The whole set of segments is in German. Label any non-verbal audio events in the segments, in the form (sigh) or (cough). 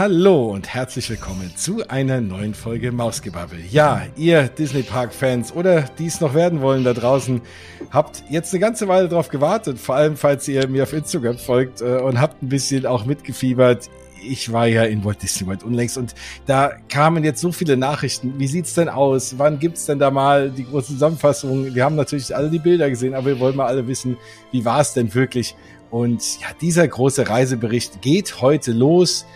Hallo und herzlich willkommen zu einer neuen Folge Mausgebabbel. Ja, ihr Disney Park Fans oder die es noch werden wollen da draußen, habt jetzt eine ganze Weile drauf gewartet, vor allem falls ihr mir auf Instagram folgt äh, und habt ein bisschen auch mitgefiebert ich war ja in Walt Disney World unlängst und da kamen jetzt so viele Nachrichten. Wie sieht's denn aus? Wann gibt's denn da mal die große Zusammenfassung? Wir haben natürlich alle die Bilder gesehen, aber wir wollen mal alle wissen, wie war es denn wirklich? Und ja, dieser große Reisebericht geht heute los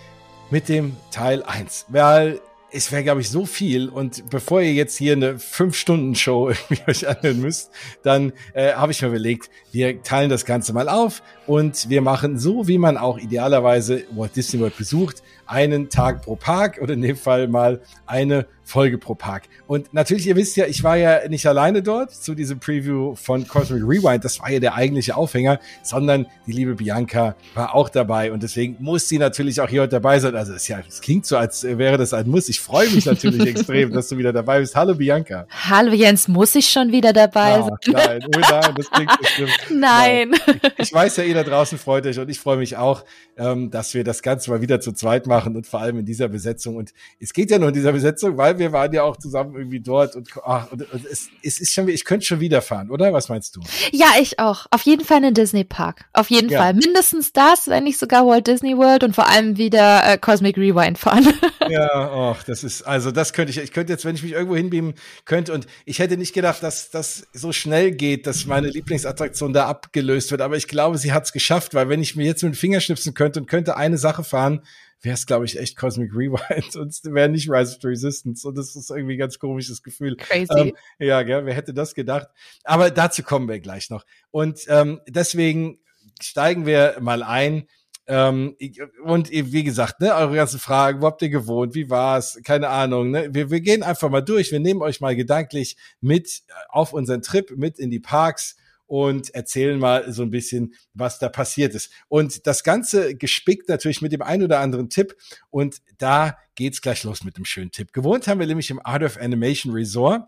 mit dem Teil 1. Weil es wäre, glaube ich, so viel. Und bevor ihr jetzt hier eine Fünf-Stunden-Show (laughs) euch anhören müsst, dann äh, habe ich mir überlegt, wir teilen das Ganze mal auf und wir machen so, wie man auch idealerweise Walt Disney World besucht, einen Tag pro Park oder in dem Fall mal eine Folge pro Park. Und natürlich, ihr wisst ja, ich war ja nicht alleine dort zu diesem Preview von Cosmic Rewind. Das war ja der eigentliche Aufhänger, sondern die liebe Bianca war auch dabei und deswegen muss sie natürlich auch hier heute dabei sein. Also es, ja, es klingt so, als wäre das ein Muss. Ich freue mich natürlich (laughs) extrem, dass du wieder dabei bist. Hallo Bianca. Hallo Jens, muss ich schon wieder dabei sein? nein, oh nein, das klingt bestimmt. (laughs) Nein. nein. Ich weiß ja, ihr da draußen freut euch und ich freue mich auch, ähm, dass wir das Ganze mal wieder zu zweit machen und vor allem in dieser Besetzung. Und es geht ja nur in dieser Besetzung, weil wir waren ja auch zusammen irgendwie dort und, ach, und, und es, es ist schon, ich könnte schon wieder fahren, oder? Was meinst du? Ja, ich auch. Auf jeden Fall in Disney Park. Auf jeden ja. Fall. Mindestens das, wenn nicht sogar Walt Disney World und vor allem wieder äh, Cosmic Rewind fahren. (laughs) ja, ach, das ist, also das könnte ich, ich könnte jetzt, wenn ich mich irgendwo hinbeamen könnte und ich hätte nicht gedacht, dass das so schnell geht, dass meine Lieblingsattraktion da abgelöst wird, aber ich glaube, sie hat es geschafft, weil wenn ich mir jetzt mit dem Finger schnipsen könnte und könnte eine Sache fahren, wäre es, glaube ich, echt Cosmic Rewind (laughs) und wäre nicht Rise of the Resistance. Und das ist irgendwie ein ganz komisches Gefühl. Crazy. Ähm, ja, gell, wer hätte das gedacht? Aber dazu kommen wir gleich noch. Und ähm, deswegen steigen wir mal ein. Ähm, und wie gesagt, ne, eure ganzen Fragen, wo habt ihr gewohnt, wie war's, keine Ahnung, ne? Wir, wir gehen einfach mal durch, wir nehmen euch mal gedanklich mit auf unseren Trip, mit in die Parks und erzählen mal so ein bisschen, was da passiert ist. Und das Ganze gespickt natürlich mit dem einen oder anderen Tipp. Und da geht's gleich los mit dem schönen Tipp. Gewohnt haben wir nämlich im Art of Animation Resort.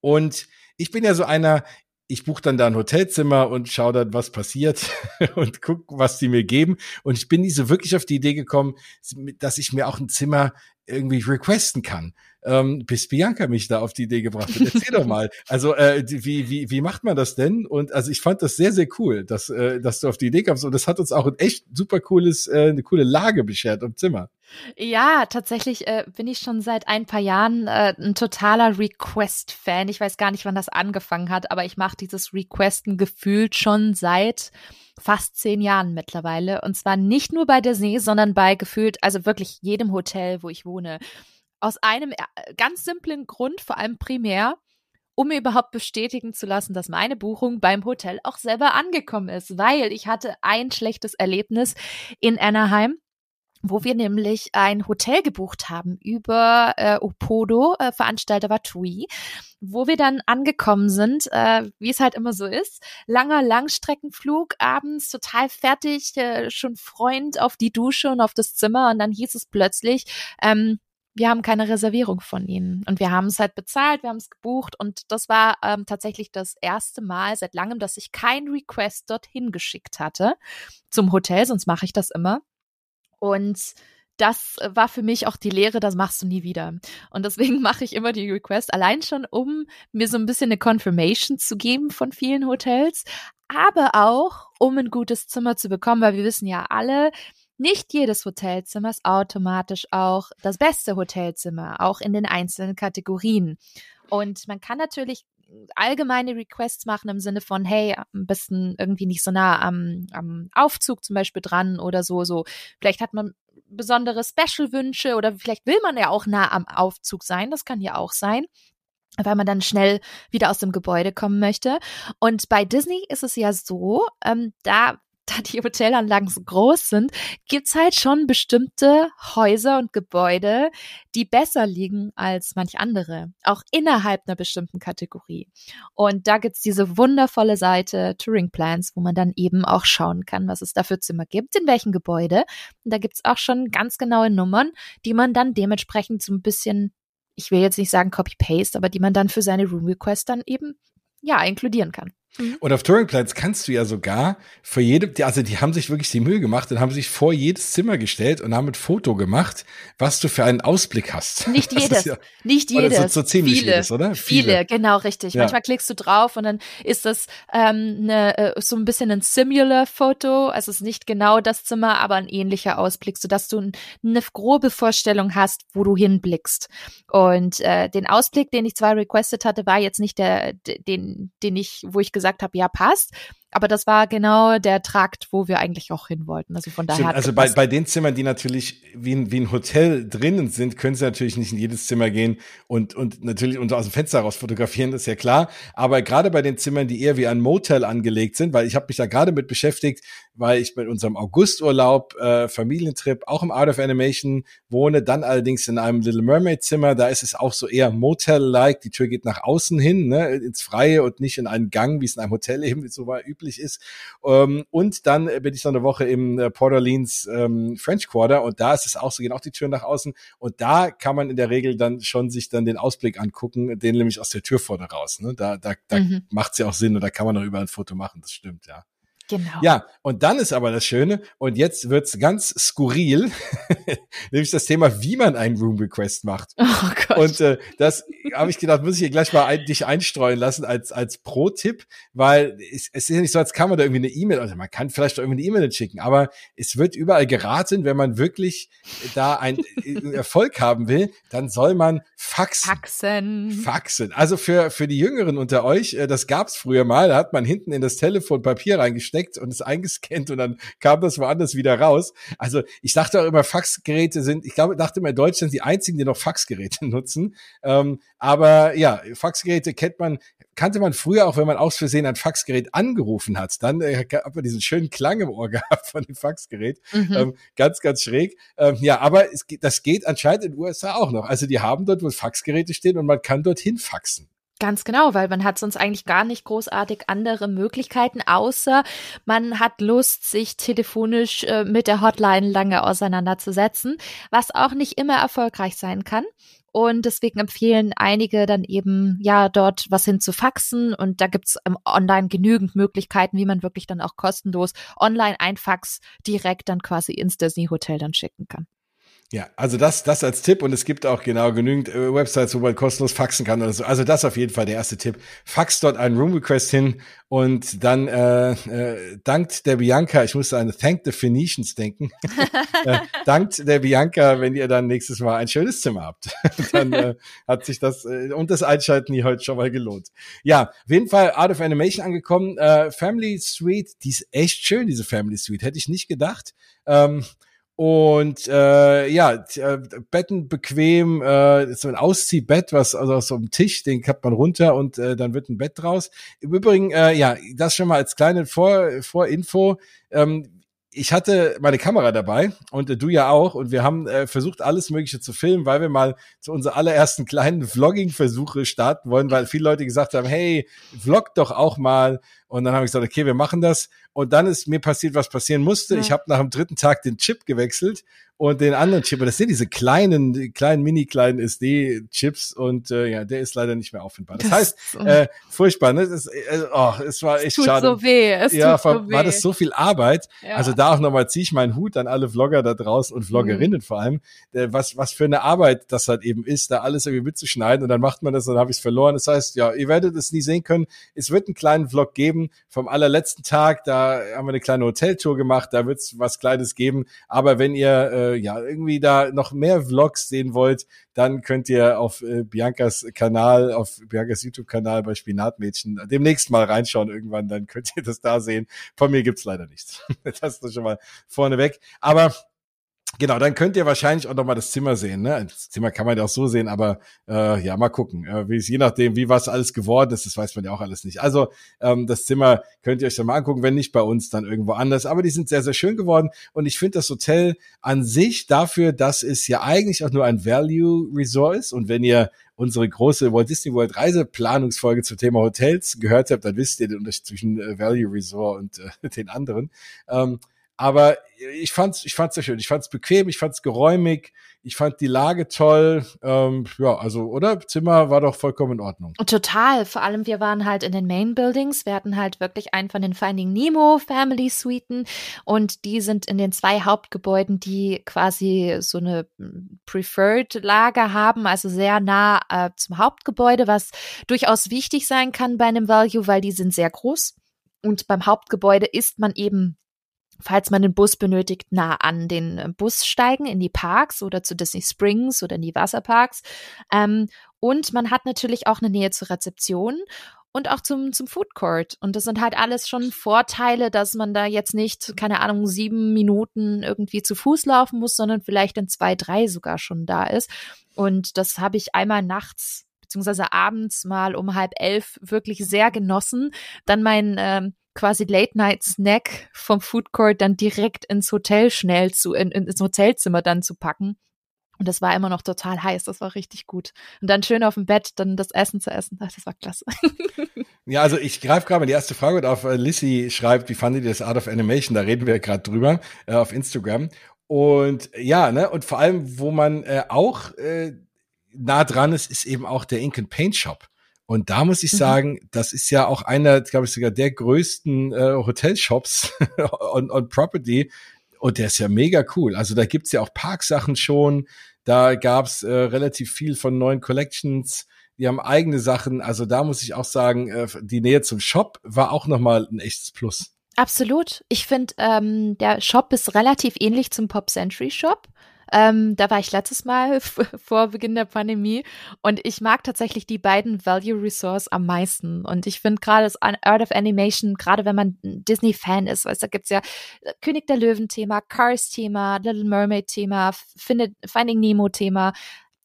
Und ich bin ja so einer, ich buche dann da ein Hotelzimmer und schaue dann, was passiert (laughs) und guck, was die mir geben. Und ich bin nie so wirklich auf die Idee gekommen, dass ich mir auch ein Zimmer irgendwie requesten kann ähm, bis Bianca mich da auf die Idee gebracht hat. Erzähl doch mal. (laughs) Also äh, wie, wie, wie macht man das denn? Und also ich fand das sehr, sehr cool, dass, äh, dass du auf die Idee kamst. Und das hat uns auch ein echt super cooles, äh, eine coole Lage beschert im Zimmer. Ja, tatsächlich äh, bin ich schon seit ein paar Jahren äh, ein totaler Request-Fan. Ich weiß gar nicht, wann das angefangen hat, aber ich mache dieses Requesten gefühlt schon seit fast zehn Jahren mittlerweile. Und zwar nicht nur bei Disney, sondern bei gefühlt, also wirklich jedem Hotel, wo ich wohne. Aus einem äh, ganz simplen Grund, vor allem primär, um mir überhaupt bestätigen zu lassen, dass meine Buchung beim Hotel auch selber angekommen ist, weil ich hatte ein schlechtes Erlebnis in Anaheim wo wir nämlich ein Hotel gebucht haben über äh, Opodo, äh, Veranstalter war TUI, wo wir dann angekommen sind, äh, wie es halt immer so ist, langer Langstreckenflug, abends total fertig, äh, schon Freund auf die Dusche und auf das Zimmer und dann hieß es plötzlich, ähm, wir haben keine Reservierung von ihnen. Und wir haben es halt bezahlt, wir haben es gebucht und das war ähm, tatsächlich das erste Mal seit langem, dass ich kein Request dorthin geschickt hatte zum Hotel, sonst mache ich das immer. Und das war für mich auch die Lehre, das machst du nie wieder. Und deswegen (laughs) mache ich immer die Request allein schon, um mir so ein bisschen eine Confirmation zu geben von vielen Hotels, aber auch, um ein gutes Zimmer zu bekommen, weil wir wissen ja alle, nicht jedes Hotelzimmer ist automatisch auch das beste Hotelzimmer, auch in den einzelnen Kategorien. Und man kann natürlich allgemeine Requests machen im Sinne von, hey, am besten irgendwie nicht so nah am, am Aufzug zum Beispiel dran oder so, so. Vielleicht hat man besondere Special-Wünsche oder vielleicht will man ja auch nah am Aufzug sein, das kann ja auch sein weil man dann schnell wieder aus dem Gebäude kommen möchte. Und bei Disney ist es ja so, ähm, da da die Hotelanlagen so groß sind, gibt's halt schon bestimmte Häuser und Gebäude, die besser liegen als manch andere, auch innerhalb einer bestimmten Kategorie. Und da gibt's diese wundervolle Seite Touring Plans, wo man dann eben auch schauen kann, was es da für Zimmer gibt, in welchem Gebäude. Und da gibt's auch schon ganz genaue Nummern, die man dann dementsprechend so ein bisschen, ich will jetzt nicht sagen Copy-Paste, aber die man dann für seine Room Request dann eben ja, inkludieren kann. Mhm. Und auf Touring Plans kannst du ja sogar für jede, also die haben sich wirklich die Mühe gemacht und haben sich vor jedes Zimmer gestellt und haben ein Foto gemacht, was du für einen Ausblick hast. Nicht (laughs) jedes, ja, nicht jedes. So, so ziemlich viele, jedes, oder? Viele, viele genau, richtig. Ja. Manchmal klickst du drauf und dann ist das ähm, ne, äh, so ein bisschen ein Similar-Foto. Also es ist nicht genau das Zimmer, aber ein ähnlicher Ausblick, sodass du eine grobe Vorstellung hast, wo du hinblickst. Und äh, den Ausblick, den ich zwar requested hatte, war jetzt nicht der, den, den ich, wo ich gesagt habe, ja, passt. Aber das war genau der Trakt, wo wir eigentlich auch hin wollten. Also von daher. also bei, bei den Zimmern, die natürlich wie ein, wie ein Hotel drinnen sind, können sie natürlich nicht in jedes Zimmer gehen und, und natürlich unter aus dem Fenster raus fotografieren, das ist ja klar. Aber gerade bei den Zimmern, die eher wie ein Motel angelegt sind, weil ich habe mich da gerade mit beschäftigt, weil ich mit unserem Augusturlaub, äh, Familientrip, auch im Art of Animation wohne, dann allerdings in einem Little Mermaid Zimmer. Da ist es auch so eher Motel-like. Die Tür geht nach außen hin, ne, ins Freie und nicht in einen Gang, wie es in einem Hotel (laughs) eben so war, üblich ist. Ähm, und dann bin ich noch eine Woche im äh, Port Orleans ähm, French Quarter und da ist es auch so, gehen auch die Türen nach außen und da kann man in der Regel dann schon sich dann den Ausblick angucken, den nämlich aus der Tür vorne raus. Ne? Da, da, da mhm. macht es ja auch Sinn und da kann man auch überall ein Foto machen, das stimmt, ja. Genau. Ja, und dann ist aber das Schöne, und jetzt wird's ganz skurril, (laughs) nämlich das Thema, wie man einen Room Request macht. (laughs) Oh Gott. Und äh, das habe ich gedacht, muss ich hier gleich mal ein, dich einstreuen lassen als, als Pro-Tipp, weil es, es ist ja nicht so, als kann man da irgendwie eine E-Mail, also man kann vielleicht auch irgendwie eine E-Mail schicken, aber es wird überall geraten, wenn man wirklich da einen äh, Erfolg haben will, dann soll man faxen. Faxen. Faxen. Also für, für die Jüngeren unter euch, äh, das gab's früher mal, da hat man hinten in das Telefon Papier reingesteckt, reingesteckt und es eingescannt und dann kam das woanders wieder raus. Also ich dachte auch immer, Faxgeräte sind, ich glaube, dachte immer, in Deutschland die einzigen, die noch Faxgeräte (laughs) nutzen. Ähm, aber ja, Faxgeräte kennt man, kannte man früher auch, wenn man aus Versehen ein Faxgerät angerufen hat. Dann äh, hat man diesen schönen Klang im Ohr (laughs) gehabt von dem Faxgerät. Mhm. Ähm, ganz, ganz schräg. Ähm, ja, aber es, das geht anscheinend in den USA auch noch. Also die haben dort, wo Faxgeräte stehen und man kann dorthin faxen. Ganz genau, weil man hat sonst eigentlich gar nicht großartig andere Möglichkeiten, außer man hat Lust, sich telefonisch äh, mit der Hotline lange auseinanderzusetzen, was auch nicht immer erfolgreich sein kann. Und deswegen empfehlen einige dann eben, ja, dort was hin zu faxen. Und da gibt's ähm, online genügend Möglichkeiten, wie man wirklich dann auch kostenlos online ein Fax direkt dann quasi ins Disney Hotel dann schicken kann. Ja, also das, das als Tipp und es gibt auch genau genügend äh, Websites, wo man kostenlos faxen kann oder so. Also das auf jeden Fall der erste Tipp. Fax dort einen Room Request hin und dann äh, äh, dankt der Bianca, ich musste an Thank the Phoenicians denken, (laughs) äh, dankt der Bianca, wenn ihr dann nächstes Mal ein schönes Zimmer habt. (laughs) dann äh, hat sich das äh, und das Einschalten hier heute schon mal gelohnt. Ja, auf jeden Fall Art of Animation angekommen. Äh, Family Suite, die ist echt schön, diese Family Suite. Hätte ich nicht gedacht. Ähm, und äh, ja, äh, Betten bequem, äh, so ein Ausziehbett, was also aus so einem Tisch, den kappt man runter und äh, dann wird ein Bett draus. Im Übrigen, äh, ja, das schon mal als kleine Vor Vorinfo. Ähm, ich hatte meine Kamera dabei und äh, du ja auch und wir haben äh, versucht alles Mögliche zu filmen, weil wir mal zu unserer allerersten kleinen Vlogging-Versuche starten wollen, weil viele Leute gesagt haben, hey, vlog doch auch mal und dann habe ich gesagt, okay, wir machen das und dann ist mir passiert, was passieren musste. Ja. Ich habe nach dem dritten Tag den Chip gewechselt und den anderen Chip. Und das sind diese kleinen, die kleinen, mini kleinen SD-Chips und äh, ja, der ist leider nicht mehr auffindbar. Das, das heißt, äh, furchtbar, ne? Das, äh, oh, es war echt tut schade. So weh. Es ja, tut war, so weh. war das so viel Arbeit. Ja. Also da auch nochmal ziehe ich meinen Hut an alle Vlogger da draußen und Vloggerinnen mhm. vor allem. Äh, was, was für eine Arbeit das halt eben ist, da alles irgendwie mitzuschneiden und dann macht man das und dann habe ich es verloren. Das heißt, ja, ihr werdet es nie sehen können. Es wird einen kleinen Vlog geben vom allerletzten Tag. Da haben wir eine kleine Hoteltour gemacht. Da wird es was Kleines geben. Aber wenn ihr äh, ja irgendwie da da noch mehr Vlogs sehen wollt, dann könnt ihr auf äh, Biancas Kanal, auf Biancas YouTube-Kanal bei Spinatmädchen demnächst mal reinschauen irgendwann, dann könnt ihr das da sehen. Von mir gibt's leider nichts. (laughs) das ist schon mal vorneweg. Aber Genau, dann könnt ihr wahrscheinlich auch noch mal das Zimmer sehen. Ne? Das Zimmer kann man ja auch so sehen, aber äh, ja, mal gucken. Äh, wie es je nachdem, wie was alles geworden ist, das weiß man ja auch alles nicht. Also ähm, das Zimmer könnt ihr euch dann mal angucken, wenn nicht bei uns, dann irgendwo anders. Aber die sind sehr, sehr schön geworden und ich finde das Hotel an sich dafür, dass es ja eigentlich auch nur ein Value Resort ist und wenn ihr unsere große Walt Disney World Reiseplanungsfolge zum Thema Hotels gehört habt, dann wisst ihr den Unterschied zwischen äh, Value Resort und äh, (laughs) den anderen. Ähm, Aber ich fand's, ich fand's sehr schön. Ich fand's bequem, ich fand's geräumig, ich fand die Lage toll. Ähm, ja, also, oder? Zimmer war doch vollkommen in Ordnung. Total. Vor allem, wir waren halt in den Main Buildings. Wir hatten halt wirklich einen von den Finding Nemo Family Suiten und die sind in den zwei Hauptgebäuden, die quasi so eine Preferred Lage haben, also sehr nah äh, zum Hauptgebäude, was durchaus wichtig sein kann bei einem Value, weil die sind sehr groß. Und beim Hauptgebäude ist man eben falls man den Bus benötigt, nah an den äh, Bus steigen in die Parks oder zu Disney Springs oder in die Wasserparks. Ähm, und man hat natürlich auch eine Nähe zur Rezeption und auch zum, zum Food Court. Und das sind halt alles schon Vorteile, dass man da jetzt nicht, keine Ahnung, sieben Minuten irgendwie zu Fuß laufen muss, sondern vielleicht in zwei, drei sogar schon da ist. Und das habe ich einmal nachts beziehungsweise abends mal um halb elf wirklich sehr genossen. Dann mein ähm, quasi Late-Night-Snack vom Food Court dann direkt ins Hotel schnell zu, in, ins Hotelzimmer dann zu packen. Und das war immer noch total heiß, das war richtig gut. Und dann schön auf dem Bett dann das Essen zu essen, das war klasse. (laughs) Ja, also ich greife gerade mal die erste Frage auf. Äh, Lissy schreibt, wie fandet ihr das Art of Animation? Da reden wir gerade drüber äh, auf Instagram. Und ja, ne, und vor allem, wo man äh, auch äh, nah dran ist, ist eben auch der Ink and Paint Shop. Und da muss ich mhm. sagen, das ist ja auch einer, glaube ich, sogar der größten äh, Hotelshops (laughs) on, on Property. Und der ist ja mega cool. Also da gibt's ja auch Parksachen schon. Da gab's äh, relativ viel von neuen Collections. Die haben eigene Sachen. Also da muss ich auch sagen, äh, die Nähe zum Shop war auch nochmal ein echtes Plus. Absolut. Ich finde, ähm, der Shop ist relativ ähnlich zum Pop Century Shop. Ähm, da war ich letztes Mal (laughs) vor Beginn der Pandemie und ich mag tatsächlich die beiden Value Resource am meisten. Und ich finde gerade das Art of Animation, gerade wenn man Disney-Fan ist, weißt, da gibt's ja äh, König der Löwen-Thema, Cars-Thema, Little Mermaid-Thema, Finding Nemo-Thema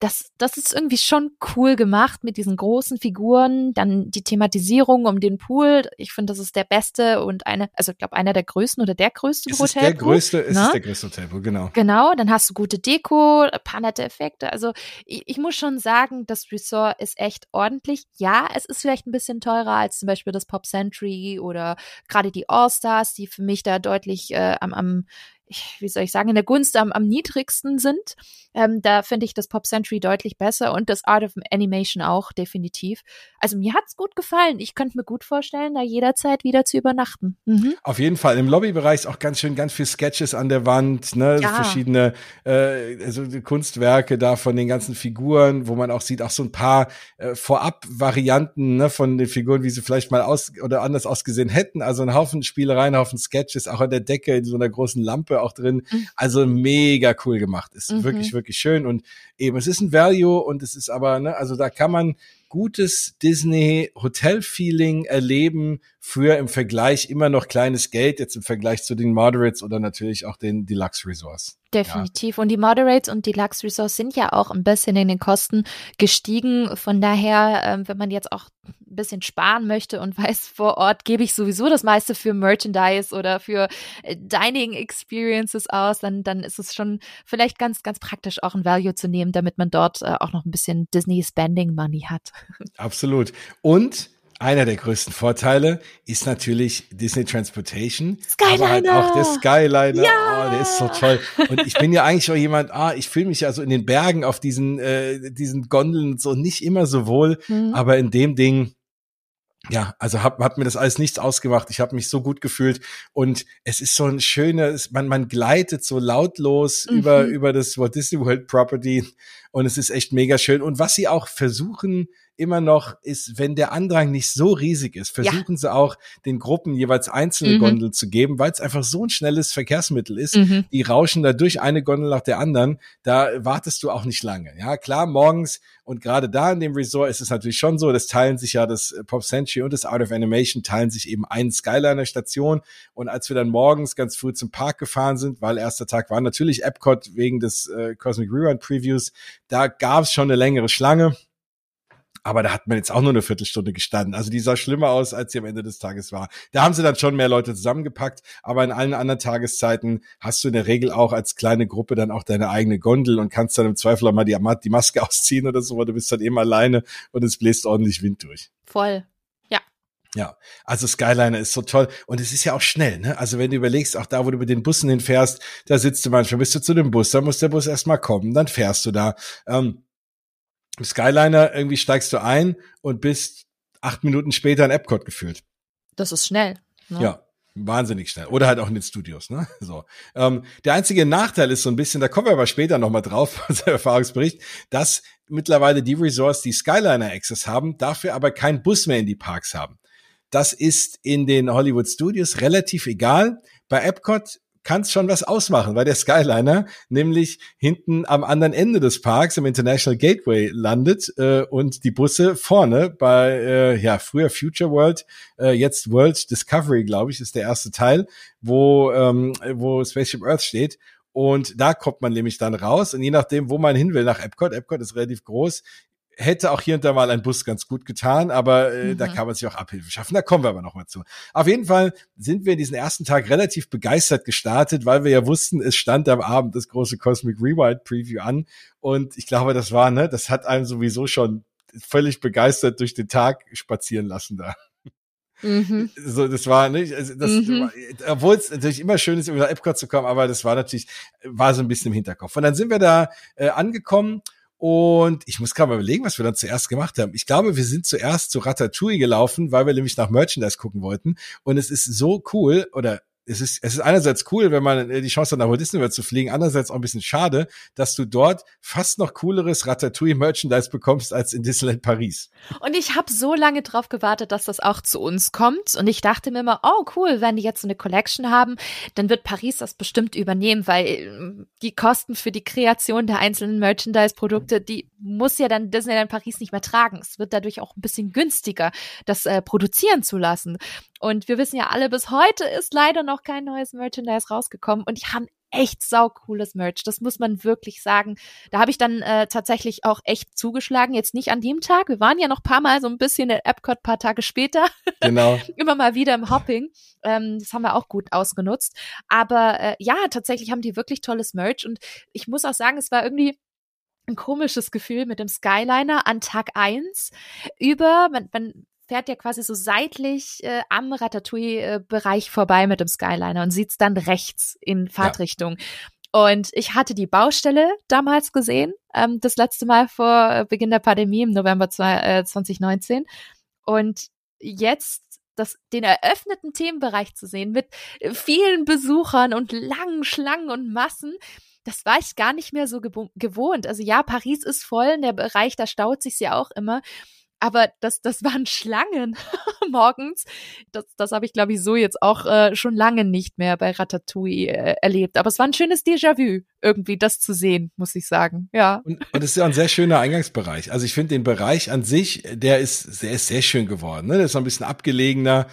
das, das ist irgendwie schon cool gemacht mit diesen großen Figuren, dann die Thematisierung um den Pool. Ich finde, das ist der beste und eine, also ich glaube, einer der größten oder der größte es Hotel. Ist der größte, es ist der größte Hotelpool, genau. Genau, dann hast du gute Deko, ein paar nette Effekte. Also ich, ich muss schon sagen, das Resort ist echt ordentlich. Ja, es ist vielleicht ein bisschen teurer als zum Beispiel das Pop Century oder gerade die All-Stars, die für mich da deutlich äh, am, am wie soll ich sagen, in der Gunst am, am niedrigsten sind. Ähm, da finde ich das Pop Century deutlich besser und das Art of Animation auch definitiv. Also mir hat's gut gefallen. Ich könnte mir gut vorstellen, da jederzeit wieder zu übernachten. Mhm. Auf jeden Fall. Im Lobbybereich ist auch ganz schön, ganz viel Sketches an der Wand, ne, ja. verschiedene äh, also Kunstwerke da von den ganzen Figuren, wo man auch sieht, auch so ein paar äh, Vorab-Varianten ne, von den Figuren, wie sie vielleicht mal aus oder anders ausgesehen hätten. Also ein Haufen Spielereien, ein Haufen Sketches, auch an der Decke in so einer großen Lampe Gruppe auch drin. Mhm. Also mega cool gemacht. Ist mhm. wirklich, wirklich schön. Und eben, es ist ein Value und es ist aber, ne, also da kann man gutes Disney Hotel Feeling erleben für im Vergleich immer noch kleines Geld jetzt im Vergleich zu den Moderates oder natürlich auch den Deluxe Resorts. Definitiv. Ja. Und die Moderates und Deluxe Resorts sind ja auch ein bisschen in den Kosten gestiegen. Von daher, ähm, wenn man jetzt auch ein bisschen sparen möchte und (laughs) weiß, vor Ort gebe ich sowieso das meiste für Merchandise oder für äh, Dining Experiences aus, dann, dann ist es schon vielleicht ganz, ganz praktisch auch ein Value zu nehmen, damit man dort äh, auch noch ein bisschen Disney Spending Money hat. Absolut. Und einer der größten Vorteile ist natürlich Disney Transportation. Skyliner. Aber halt auch der Skyliner. Ja. Oh, der ist so toll. Und ich bin ja eigentlich auch jemand, ah, ich fühle mich ja so in den Bergen auf diesen, äh, diesen Gondeln so nicht immer so wohl. Mhm. Aber in dem Ding, ja, also hat, hat mir das alles nichts ausgemacht. Ich habe mich so gut gefühlt und es ist so ein schönes, man, man gleitet so lautlos mhm. über, über das Walt Disney World Property und es ist echt mega schön. Und was sie auch versuchen, immer noch ist, wenn der Andrang nicht so riesig ist, versuchen ja. sie auch den Gruppen jeweils einzelne mhm. Gondeln zu geben, weil es einfach so ein schnelles Verkehrsmittel ist. Mhm. Die rauschen da durch eine Gondel nach der anderen. Da wartest du auch nicht lange. Ja, klar, morgens und gerade da in dem Resort ist es natürlich schon so, das teilen sich ja das Pop Century und das Art of Animation teilen sich eben einen Skyliner Station. Und als wir dann morgens ganz früh zum Park gefahren sind, weil erster Tag war natürlich Epcot wegen des äh, Cosmic Rerun Previews, da gab es schon eine längere Schlange. Aber da hat man jetzt auch nur eine Viertelstunde gestanden. Also die sah schlimmer aus, als sie am Ende des Tages war. Da haben sie dann schon mehr Leute zusammengepackt. Aber in allen anderen Tageszeiten hast du in der Regel auch als kleine Gruppe dann auch deine eigene Gondel und kannst dann im Zweifel auch mal die, die Maske (laughs) ausziehen oder so, weil du bist dann eben alleine und es bläst ordentlich Wind durch. Voll. Ja. Ja, also Skyliner ist so toll und es ist ja auch schnell, ne? Also wenn du überlegst, auch da, wo du mit den Bussen hinfährst, da sitzt du manchmal, bist du zu dem Bus, dann muss der Bus erstmal kommen, dann fährst du da. Ähm, Skyliner, irgendwie steigst du ein und bist acht Minuten später in Epcot gefühlt. Das ist schnell. Ne? Ja. Wahnsinnig schnell. Oder halt auch in den Studios, ne? So. Ähm, der einzige Nachteil ist so ein bisschen, da kommen wir aber später nochmal drauf, (laughs) unser Erfahrungsbericht, dass mittlerweile die Resorts, die Skyliner Access haben, dafür aber keinen Bus mehr in die Parks haben. Das ist in den Hollywood Studios relativ egal. Bei Epcot kann es schon was ausmachen, weil der Skyliner nämlich hinten am anderen Ende des Parks im International Gateway landet äh, und die Busse vorne bei äh, ja früher Future World, äh, jetzt World Discovery, glaube ich, ist der erste Teil, wo ähm, wo Spaceship Earth steht. Und da kommt man nämlich dann raus und je nachdem, wo man hin will nach Epcot, Epcot ist relativ groß, hätte auch hier und da mal ein Bus ganz gut getan, aber äh, mhm. da kann man sich auch Abhilfe schaffen. Da kommen wir aber noch mal zu. Auf jeden Fall sind wir in diesen ersten Tag relativ begeistert gestartet, weil wir ja wussten, es stand am Abend das große Cosmic Rewind Preview an und ich glaube, das war, ne, das hat einem sowieso schon völlig begeistert durch den Tag spazieren lassen da. Mhm. So, das war nicht, also das, mhm. obwohl es natürlich immer schön ist, über Epcot zu kommen, aber das war natürlich, war so ein bisschen im Hinterkopf. Und dann sind wir da äh, angekommen und ich muss gerade mal überlegen, was wir dann zuerst gemacht haben. Ich glaube, wir sind zuerst zu Ratatouille gelaufen, weil wir nämlich nach Merchandise gucken wollten. Und es ist so cool, oder es ist, es ist einerseits cool, wenn man äh, die Chance hat, nach Walt Disney World zu fliegen, andererseits auch ein bisschen schade, dass du dort fast noch cooleres Ratatouille-Merchandise bekommst als in Disneyland Paris. Und ich habe so lange drauf gewartet, dass das auch zu uns kommt. Und ich dachte mir immer, oh cool, wenn die jetzt so eine Collection haben, dann wird Paris das bestimmt übernehmen, weil äh, die Kosten für die Kreation der einzelnen Merchandise-Produkte, die muss ja dann Disneyland Paris nicht mehr tragen. Es wird dadurch auch ein bisschen günstiger, das äh, produzieren zu lassen. Und wir wissen ja alle, bis heute ist leider noch kein neues Merchandise rausgekommen und die haben echt saucooles Merch. Das muss man wirklich sagen. Da habe ich dann äh, tatsächlich auch echt zugeschlagen. Jetzt nicht an dem Tag. Wir waren ja noch paar Mal so ein bisschen in Epcot paar Tage später. Genau. (laughs) Immer mal wieder im Hopping. Ähm, das haben wir auch gut ausgenutzt. Aber äh, ja, tatsächlich haben die wirklich tolles Merch. Und ich muss auch sagen, es war irgendwie ein komisches Gefühl mit dem Skyliner an Tag eins über, man, man fährt ja quasi so seitlich äh, am Ratatouille-Bereich vorbei mit dem Skyliner und sieht's dann rechts in Fahrtrichtung. Ja. Und ich hatte die Baustelle damals gesehen, ähm, das letzte Mal vor Beginn der Pandemie im November zwei, äh, 2019. Und jetzt das, den eröffneten Themenbereich zu sehen mit vielen Besuchern und langen Schlangen und Massen, das war ich gar nicht mehr so gewohnt. Also ja, Paris ist voll, in der Bereich, da staut sich ja auch immer aber das, das waren (laughs) Schlangen (laughs) morgens. Das, das habe ich, glaube ich, so jetzt auch äh, schon lange nicht mehr bei Ratatouille äh, erlebt. Aber es war ein schönes Déjà-vu, irgendwie das zu sehen, muss ich sagen. Ja. Und, und es ist ja ein sehr schöner Eingangsbereich. Also ich finde den Bereich an sich, der ist sehr, sehr schön geworden. Ne? Der ist noch ein bisschen abgelegener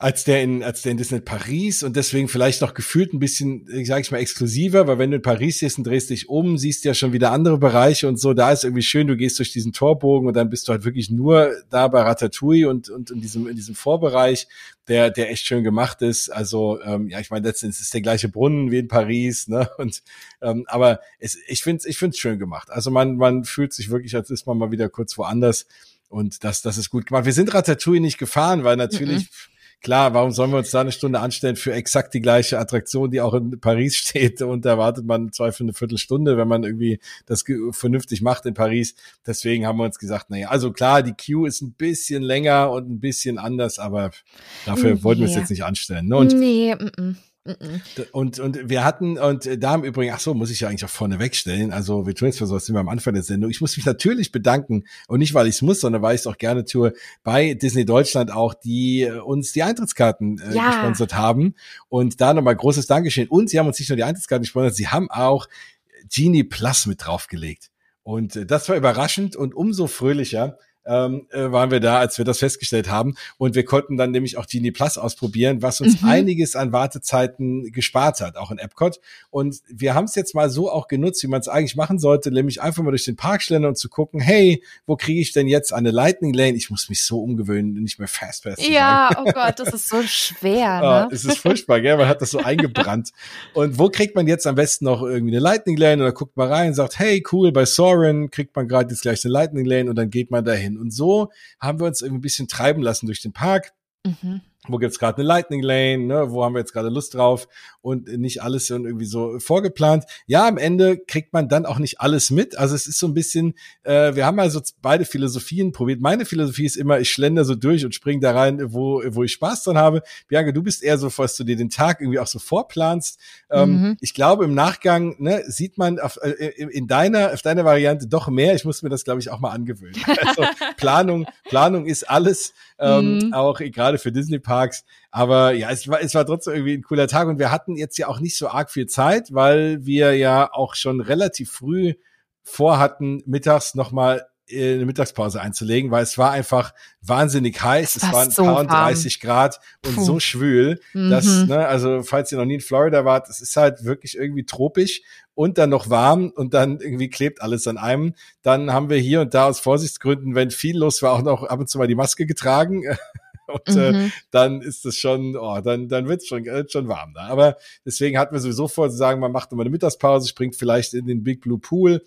als der in, als der in Disney Paris und deswegen vielleicht noch gefühlt ein bisschen, sage ich mal, exklusiver, weil wenn du in Paris siehst und drehst dich um, siehst ja schon wieder andere Bereiche und so, da ist irgendwie schön, du gehst durch diesen Torbogen und dann bist du halt wirklich nur da bei Ratatouille und, und in diesem, in diesem Vorbereich, der, der echt schön gemacht ist. Also, ähm, ja, ich meine, letztendlich ist der gleiche Brunnen wie in Paris, ne? Und ähm, aber es, ich finde es ich find's schön gemacht. Also man, man fühlt sich wirklich, als ist man mal wieder kurz woanders. Und das, das ist gut gemacht. Wir sind Ratatouille nicht gefahren, weil natürlich, -mm Klar, warum sollen wir uns da eine Stunde anstellen für exakt die gleiche Attraktion, die auch in Paris (laughs) steht und da wartet man zwei für eine Viertelstunde, wenn man irgendwie das vernünftig macht in Paris. Deswegen haben wir uns gesagt, naja, also klar, die Queue ist ein bisschen länger und ein bisschen anders, aber dafür nee. wollten wir es jetzt nicht anstellen. Ne? Und nee, m -m. Und, und wir hatten, und da im Übrigen, ach so, muss ich ja eigentlich auch vorne wegstellen. Also, wir tun jetzt für sowas sind wir am Anfang der Sendung. Ich muss mich natürlich bedanken. Und nicht, weil ich es muss, sondern weil ich es auch gerne tue, bei Disney Deutschland auch, die äh, uns die Eintrittskarten äh, ja. gesponsert haben. Und da nochmal großes Dankeschön. Und sie haben uns nicht nur die Eintrittskarten gesponsert, sie haben auch Genie Plus mit draufgelegt. Und äh, das war überraschend und umso fröhlicher, ähm, äh, waren wir da, als wir das festgestellt haben. Und wir konnten dann nämlich auch Genie Plus ausprobieren, was uns mhm. einiges an Wartezeiten gespart hat, auch in Epcot. Und wir haben es jetzt mal so auch genutzt, wie man es eigentlich machen sollte, nämlich einfach mal durch den Park schlendern und zu gucken, hey, wo kriege ich denn jetzt eine Lightning Lane? Ich muss mich so umgewöhnen, nicht mehr Fast Pass Ja, oh Gott, das ist so schwer. (laughs) Ne? Oh, es ist furchtbar, gell? Man hat das so eingebrannt. Und wo kriegt man jetzt am besten noch irgendwie eine Lightning Lane? Oder guckt mal rein und sagt, hey, cool, bei Soren kriegt man gerade jetzt gleich eine Lightning Lane und dann geht man dahin. Und so haben wir uns irgendwie ein bisschen treiben lassen durch den Park. Mhm. Wo gibt's gerade eine Lightning Lane, ne? wo haben wir jetzt gerade Lust drauf und nicht alles irgendwie so vorgeplant. Ja, am Ende kriegt man dann auch nicht alles mit. Also es ist so ein bisschen, äh, wir haben also beide Philosophien probiert. Meine Philosophie ist immer, ich schlender so durch und spring da rein, wo, wo ich Spaß dran habe. Bianca, du bist eher so, dass du dir den Tag irgendwie auch so vorplanst. Ähm, mhm. Ich glaube, im Nachgang ne, sieht man auf, äh, in deiner, auf deiner Variante doch mehr. Ich muss mir das, glaube ich, auch mal angewöhnen. (laughs) Also Planung, Planung ist alles, ähm, mhm. auch gerade für Disney Parks. Aber ja, es war, es war trotzdem irgendwie ein cooler Tag und wir hatten jetzt ja auch nicht so arg viel Zeit, weil wir ja auch schon relativ früh vorhatten, mittags nochmal äh, eine Mittagspause einzulegen, weil es war einfach wahnsinnig heiß. Es, es waren so paar und 30 Grad und Puh. so schwül, dass, mhm. ne, also falls ihr noch nie in Florida wart, es ist halt wirklich irgendwie tropisch und dann noch warm und dann irgendwie klebt alles an einem. Dann haben wir hier und da aus Vorsichtsgründen, wenn viel los war, auch noch ab und zu mal die Maske getragen. (laughs) Und äh, mhm. äh, dann ist es schon, oh, dann, dann wird es schon, äh, schon warm da. Aber deswegen hatten wir sowieso vor zu sagen, man macht nochmal eine Mittagspause, springt vielleicht in den Big Blue Pool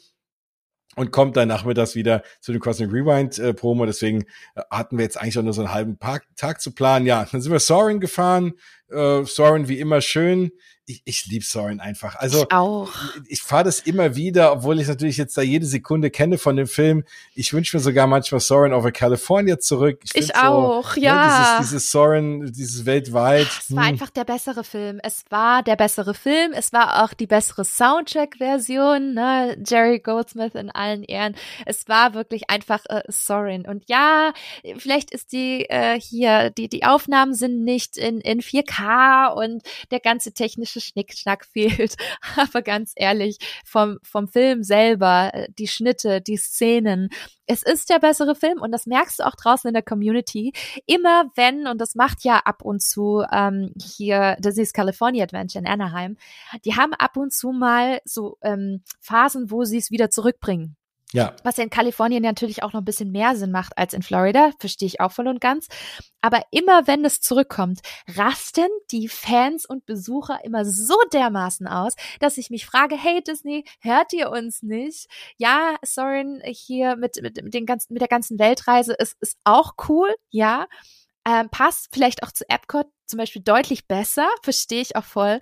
und kommt dann nachmittags wieder zu dem Cosmic Rewind äh, Promo. Deswegen äh, hatten wir jetzt eigentlich auch nur so einen halben Tag, Tag zu planen. Ja, dann sind wir Soren gefahren. Äh, Soren wie immer schön ich, ich liebe Soren einfach. Also ich auch. Ich fahre das immer wieder, obwohl ich natürlich jetzt da jede Sekunde kenne von dem Film. Ich wünsche mir sogar manchmal Soren over California zurück. Ich, ich auch, so, ja. Ne, dieses, dieses Soren, dieses weltweit. Es war hm. einfach der bessere Film. Es war der bessere Film. Es war auch die bessere Soundtrack-Version. Ne? Jerry Goldsmith in allen Ehren. Es war wirklich einfach äh, Soren. Und ja, vielleicht ist die äh, hier die die Aufnahmen sind nicht in in 4K und der ganze technische technische Schnickschnack (laughs) fehlt. Aber ganz ehrlich, vom, vom Film selber, äh, die Schnitte, die Szenen, es ist der bessere Film und das merkst du auch draußen in der Community. Immer wenn, und das macht ja ab und zu ähm, hier Disney's California Adventure in Anaheim, die haben ab und zu mal so ähm, Phasen, wo sie es wieder zurückbringen. Ja. Was in Kalifornien natürlich auch noch ein bisschen mehr Sinn macht als in Florida, verstehe ich auch voll und ganz. Aber immer wenn es zurückkommt, rasten die Fans und Besucher immer so dermaßen aus, dass ich mich frage, hey Disney, hört ihr uns nicht? Ja, Soren hier mit, mit, mit, den ganzen, mit der ganzen Weltreise ist, ist auch cool, ja. Ähm, passt vielleicht auch zu Epcot zum Beispiel deutlich besser, verstehe ich auch voll.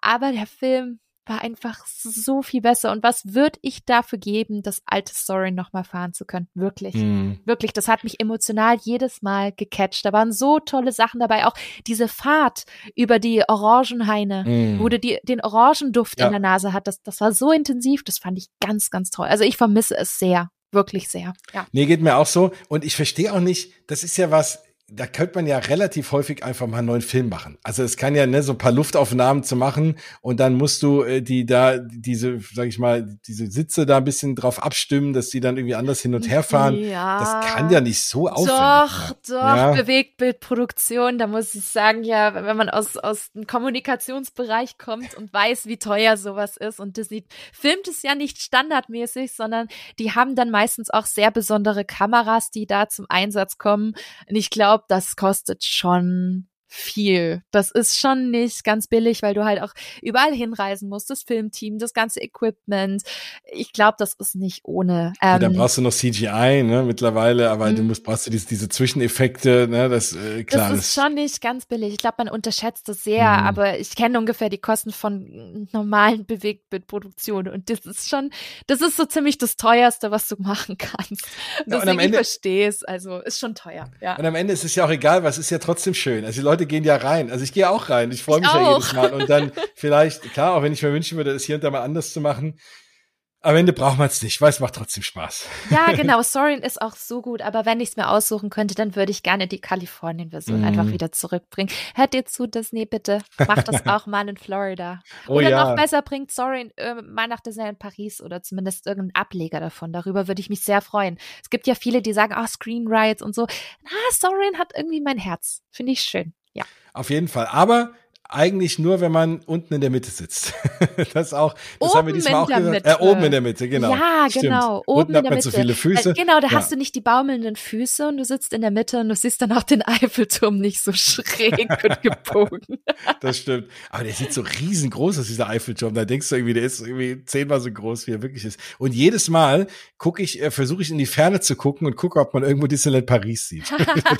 Aber der Film, war einfach so viel besser. Und was würde ich dafür geben, das alte Story nochmal fahren zu können? Wirklich. Mm. Wirklich. Das hat mich emotional jedes Mal gecatcht. Da waren so tolle Sachen dabei. Auch diese Fahrt über die Orangenhaine, mm. wo du die, den Orangenduft ja. in der Nase hat. Das, das war so intensiv. Das fand ich ganz, ganz toll. Also ich vermisse es sehr. Wirklich sehr. Ja. Nee, geht mir auch so. Und ich verstehe auch nicht, das ist ja was, da könnte man ja relativ häufig einfach mal einen neuen Film machen. Also es kann ja ne, so ein paar Luftaufnahmen zu machen und dann musst du äh, die da diese, sag ich mal, diese Sitze da ein bisschen drauf abstimmen, dass die dann irgendwie anders hin und her fahren. Ja. Das kann ja nicht so aufwendig Doch, sein. doch, ja. Bewegtbildproduktion. Da muss ich sagen, ja, wenn man aus aus dem Kommunikationsbereich kommt und weiß, wie teuer sowas ist und Disney filmt es ja nicht standardmäßig, sondern die haben dann meistens auch sehr besondere Kameras, die da zum Einsatz kommen. Und ich glaube glaube, das kostet schon viel. Das ist schon nicht ganz billig, weil du halt auch überall hinreisen musst, das Filmteam, das ganze Equipment. Ich glaube, das ist nicht ohne. Ähm, ja, dann brauchst du noch CGI, ne, mittlerweile, aber du mhm. musst, brauchst du diese, diese Zwischeneffekte, ne, das, äh, klar. Das ist das schon nicht ganz billig. Ich glaube, man unterschätzt das sehr, mhm. aber ich kenne ungefähr die Kosten von normalen Bewegtbildproduktionen und das ist schon, das ist so ziemlich das teuerste, was du machen kannst. Ja, Deswegen ich verstehe es, also ist schon teuer, ja. Und am Ende ist es ja auch egal, was ist ja trotzdem schön. Also die Leute Leute gehen ja rein. Also ich gehe auch rein. Ich freue mich ich ja jedes Mal. Und dann (laughs) vielleicht, klar, auch wenn ich mir wünschen würde, es hier und da mal anders zu machen. Am Ende braucht man es nicht, weil es macht trotzdem Spaß. Ja, (laughs) genau. Sorin ist auch so gut, aber wenn ich es mir aussuchen könnte, dann würde ich gerne die Kalifornien-Version mm. einfach wieder zurückbringen. Hört ihr zu, Disney, bitte. Macht das (laughs) auch mal in Florida. Oh, oder ja. noch besser, bringt Sorin äh, mal nach Disney in Paris oder zumindest irgendeinen Ableger davon. Darüber würde ich mich sehr freuen. Es gibt ja viele, die sagen, oh, Screen Rides und so. Na, Sorin hat irgendwie mein Herz. Finde ich schön. Ja. Auf jeden Fall. Aber eigentlich nur, wenn man unten in der Mitte sitzt. (laughs) das auch, das oben haben wir diesmal auch in der gesagt. Äh, Mitte. oben in der Mitte, genau. Ja, Stimmt. genau. Oben unten in hat der man Mitte. zu viele Füße. Äh, genau, da Ja. hast du nicht die baumelnden Füße und du sitzt in der Mitte und du siehst dann auch den (laughs) Eiffelturm nicht so schräg und gebogen. (laughs) Das stimmt. Aber der sieht so riesengroß aus, dieser Eiffelturm. Da denkst du irgendwie, der ist irgendwie zehnmal so groß, wie er wirklich ist. Und jedes Mal gucke ich, äh, versuche ich in die Ferne zu gucken und gucke, ob man irgendwo Disneyland Paris sieht,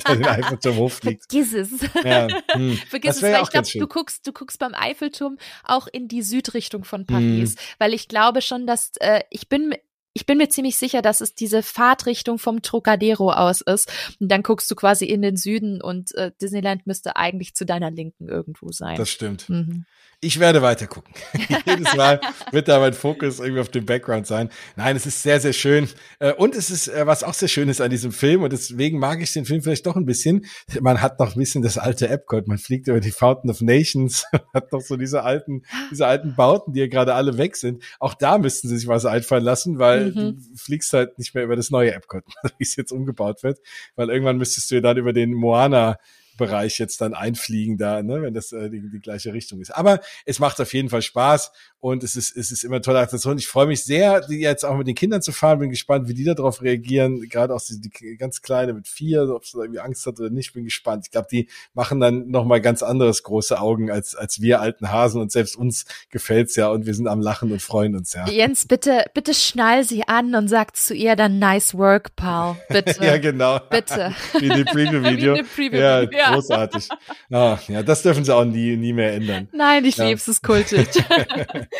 den Eiffelturm hochfliegt. Vergiss es. Ja, hm. Vergiss Das es, weil ich glaube, du guckst, du guckst beim Eiffelturm auch in die Südrichtung von Mhm. Paris, weil ich glaube schon, dass äh, ich bin ich bin mir ziemlich sicher, dass es diese Fahrtrichtung vom Trocadero aus ist. Und dann guckst du quasi in den Süden und äh, Disneyland müsste eigentlich zu deiner Linken irgendwo sein. Das stimmt. mhm. Ich werde weiter gucken. (laughs) Jedes Mal wird da mein Fokus irgendwie auf dem Background sein. Nein, es ist sehr, sehr schön. Äh, Und es ist, äh, was auch sehr schön ist an diesem Film, und deswegen mag ich den Film vielleicht doch ein bisschen. Man hat noch ein bisschen das alte Epcot. Man fliegt über die Fountain of Nations, (laughs) hat noch so diese alten, diese alten Bauten, die ja gerade alle weg sind. Auch da müssten sie sich was einfallen lassen, weil Mhm. du fliegst halt nicht mehr über das neue Epcot, (laughs) wie es jetzt umgebaut wird. Weil irgendwann müsstest du ja dann über den Moana Bereich jetzt dann einfliegen da, ne, wenn das äh, die, die gleiche Richtung ist. Aber es macht auf jeden Fall Spaß und es ist es ist immer eine tolle Attraktion. Ich freue mich sehr, die jetzt auch mit den Kindern zu fahren. Bin gespannt, wie die darauf reagieren. Gerade auch die, die ganz kleine mit vier, ob sie irgendwie Angst hat oder nicht. Bin gespannt. Ich glaube, die machen dann noch mal ganz anderes große Augen als als wir alten Hasen und selbst uns gefällt's ja und wir sind am Lachen und freuen uns ja. Jens, bitte, bitte schnall sie an und sag zu ihr dann nice work, Pal. Bitte. (laughs) Ja, genau. Bitte. (laughs) Wie in dem Preview-Video. Preview-Video, ja, ja. großartig. Ah, ja, das dürfen sie auch nie, nie mehr ändern. Nein, ich Ja. lieb's, es ist kultig. (laughs)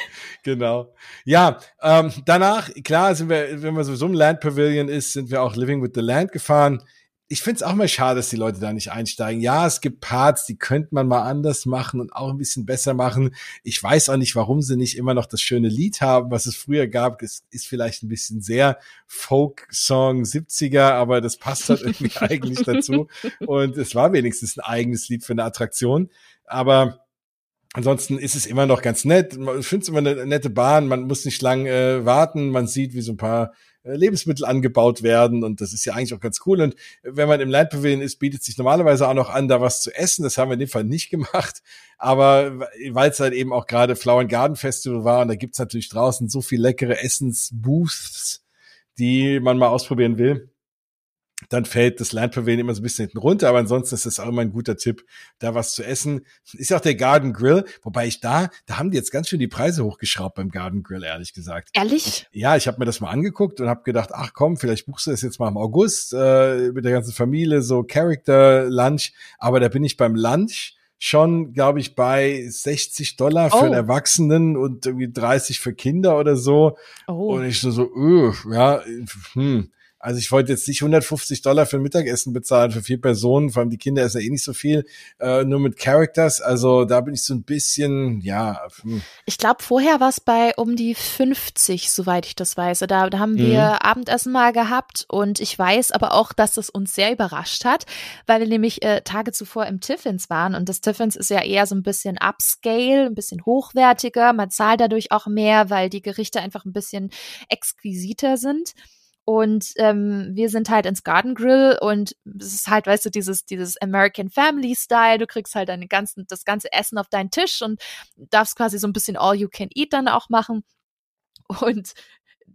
Genau. Ja, ähm, danach, klar, sind wir, wenn man sowieso im Land Pavilion ist, sind wir auch Living with the Land gefahren. Ich finde es auch mal schade, dass die Leute da nicht einsteigen. Ja, es gibt Parts, die könnte man mal anders machen und auch ein bisschen besser machen. Ich weiß auch nicht, warum sie nicht immer noch das schöne Lied haben, was es früher gab. Es ist vielleicht ein bisschen sehr Folk-Song 70er, aber das passt halt irgendwie (laughs) eigentlich dazu. Und es war wenigstens ein eigenes Lied für eine Attraktion. Aber Ansonsten ist es immer noch ganz nett. Ich finde es immer eine nette Bahn. Man muss nicht lang äh, warten. Man sieht, wie so ein paar äh, Lebensmittel angebaut werden und das ist ja eigentlich auch ganz cool. Und wenn man im Landpavilion ist, bietet sich normalerweise auch noch an, da was zu essen. Das haben wir in dem Fall nicht (laughs) gemacht. Aber weil es halt eben auch gerade Flower Garden Festival war und da gibt's natürlich draußen so viel leckere Essensbooths, die man mal ausprobieren will dann fällt das Landpavilion immer so ein bisschen hinten runter, aber ansonsten ist es auch immer ein guter Tipp, da was zu essen. Ist ja auch der Garden Grill, wobei ich da, da haben die jetzt ganz schön die Preise hochgeschraubt beim Garden Grill, ehrlich gesagt. Ehrlich? Ja, ich habe mir das mal angeguckt und habe gedacht, ach komm, vielleicht buchst du das jetzt mal im August äh, mit der ganzen Familie, so Character Lunch, aber da bin ich beim Lunch schon, glaube ich, bei 60 Dollar für Oh. einen Erwachsenen und irgendwie 30 für Kinder oder so. Oh. Und ich so, so öh, ja, hm. Also ich wollte jetzt nicht 150 Dollar für ein Mittagessen bezahlen für vier Personen, vor allem die Kinder essen ja eh nicht so viel, äh, nur mit Characters. Also da bin ich so ein bisschen, ja, hm. Ich glaube, vorher war es bei um die 50, soweit ich das weiß. Da, da haben wir Mhm. Abendessen mal gehabt und ich weiß aber auch, dass es uns sehr überrascht hat, weil wir nämlich äh, Tage zuvor im Tiffins waren und das Tiffins ist ja eher so ein bisschen upscale, ein bisschen hochwertiger. Man zahlt dadurch auch mehr, weil die Gerichte einfach ein bisschen exquisiter sind. Und ähm, wir sind halt ins Garden Grill und es ist halt, weißt du, dieses, dieses American Family Style. Du kriegst halt deine ganzen, das ganze Essen auf deinen Tisch und darfst quasi so ein bisschen All You Can Eat dann auch machen. Und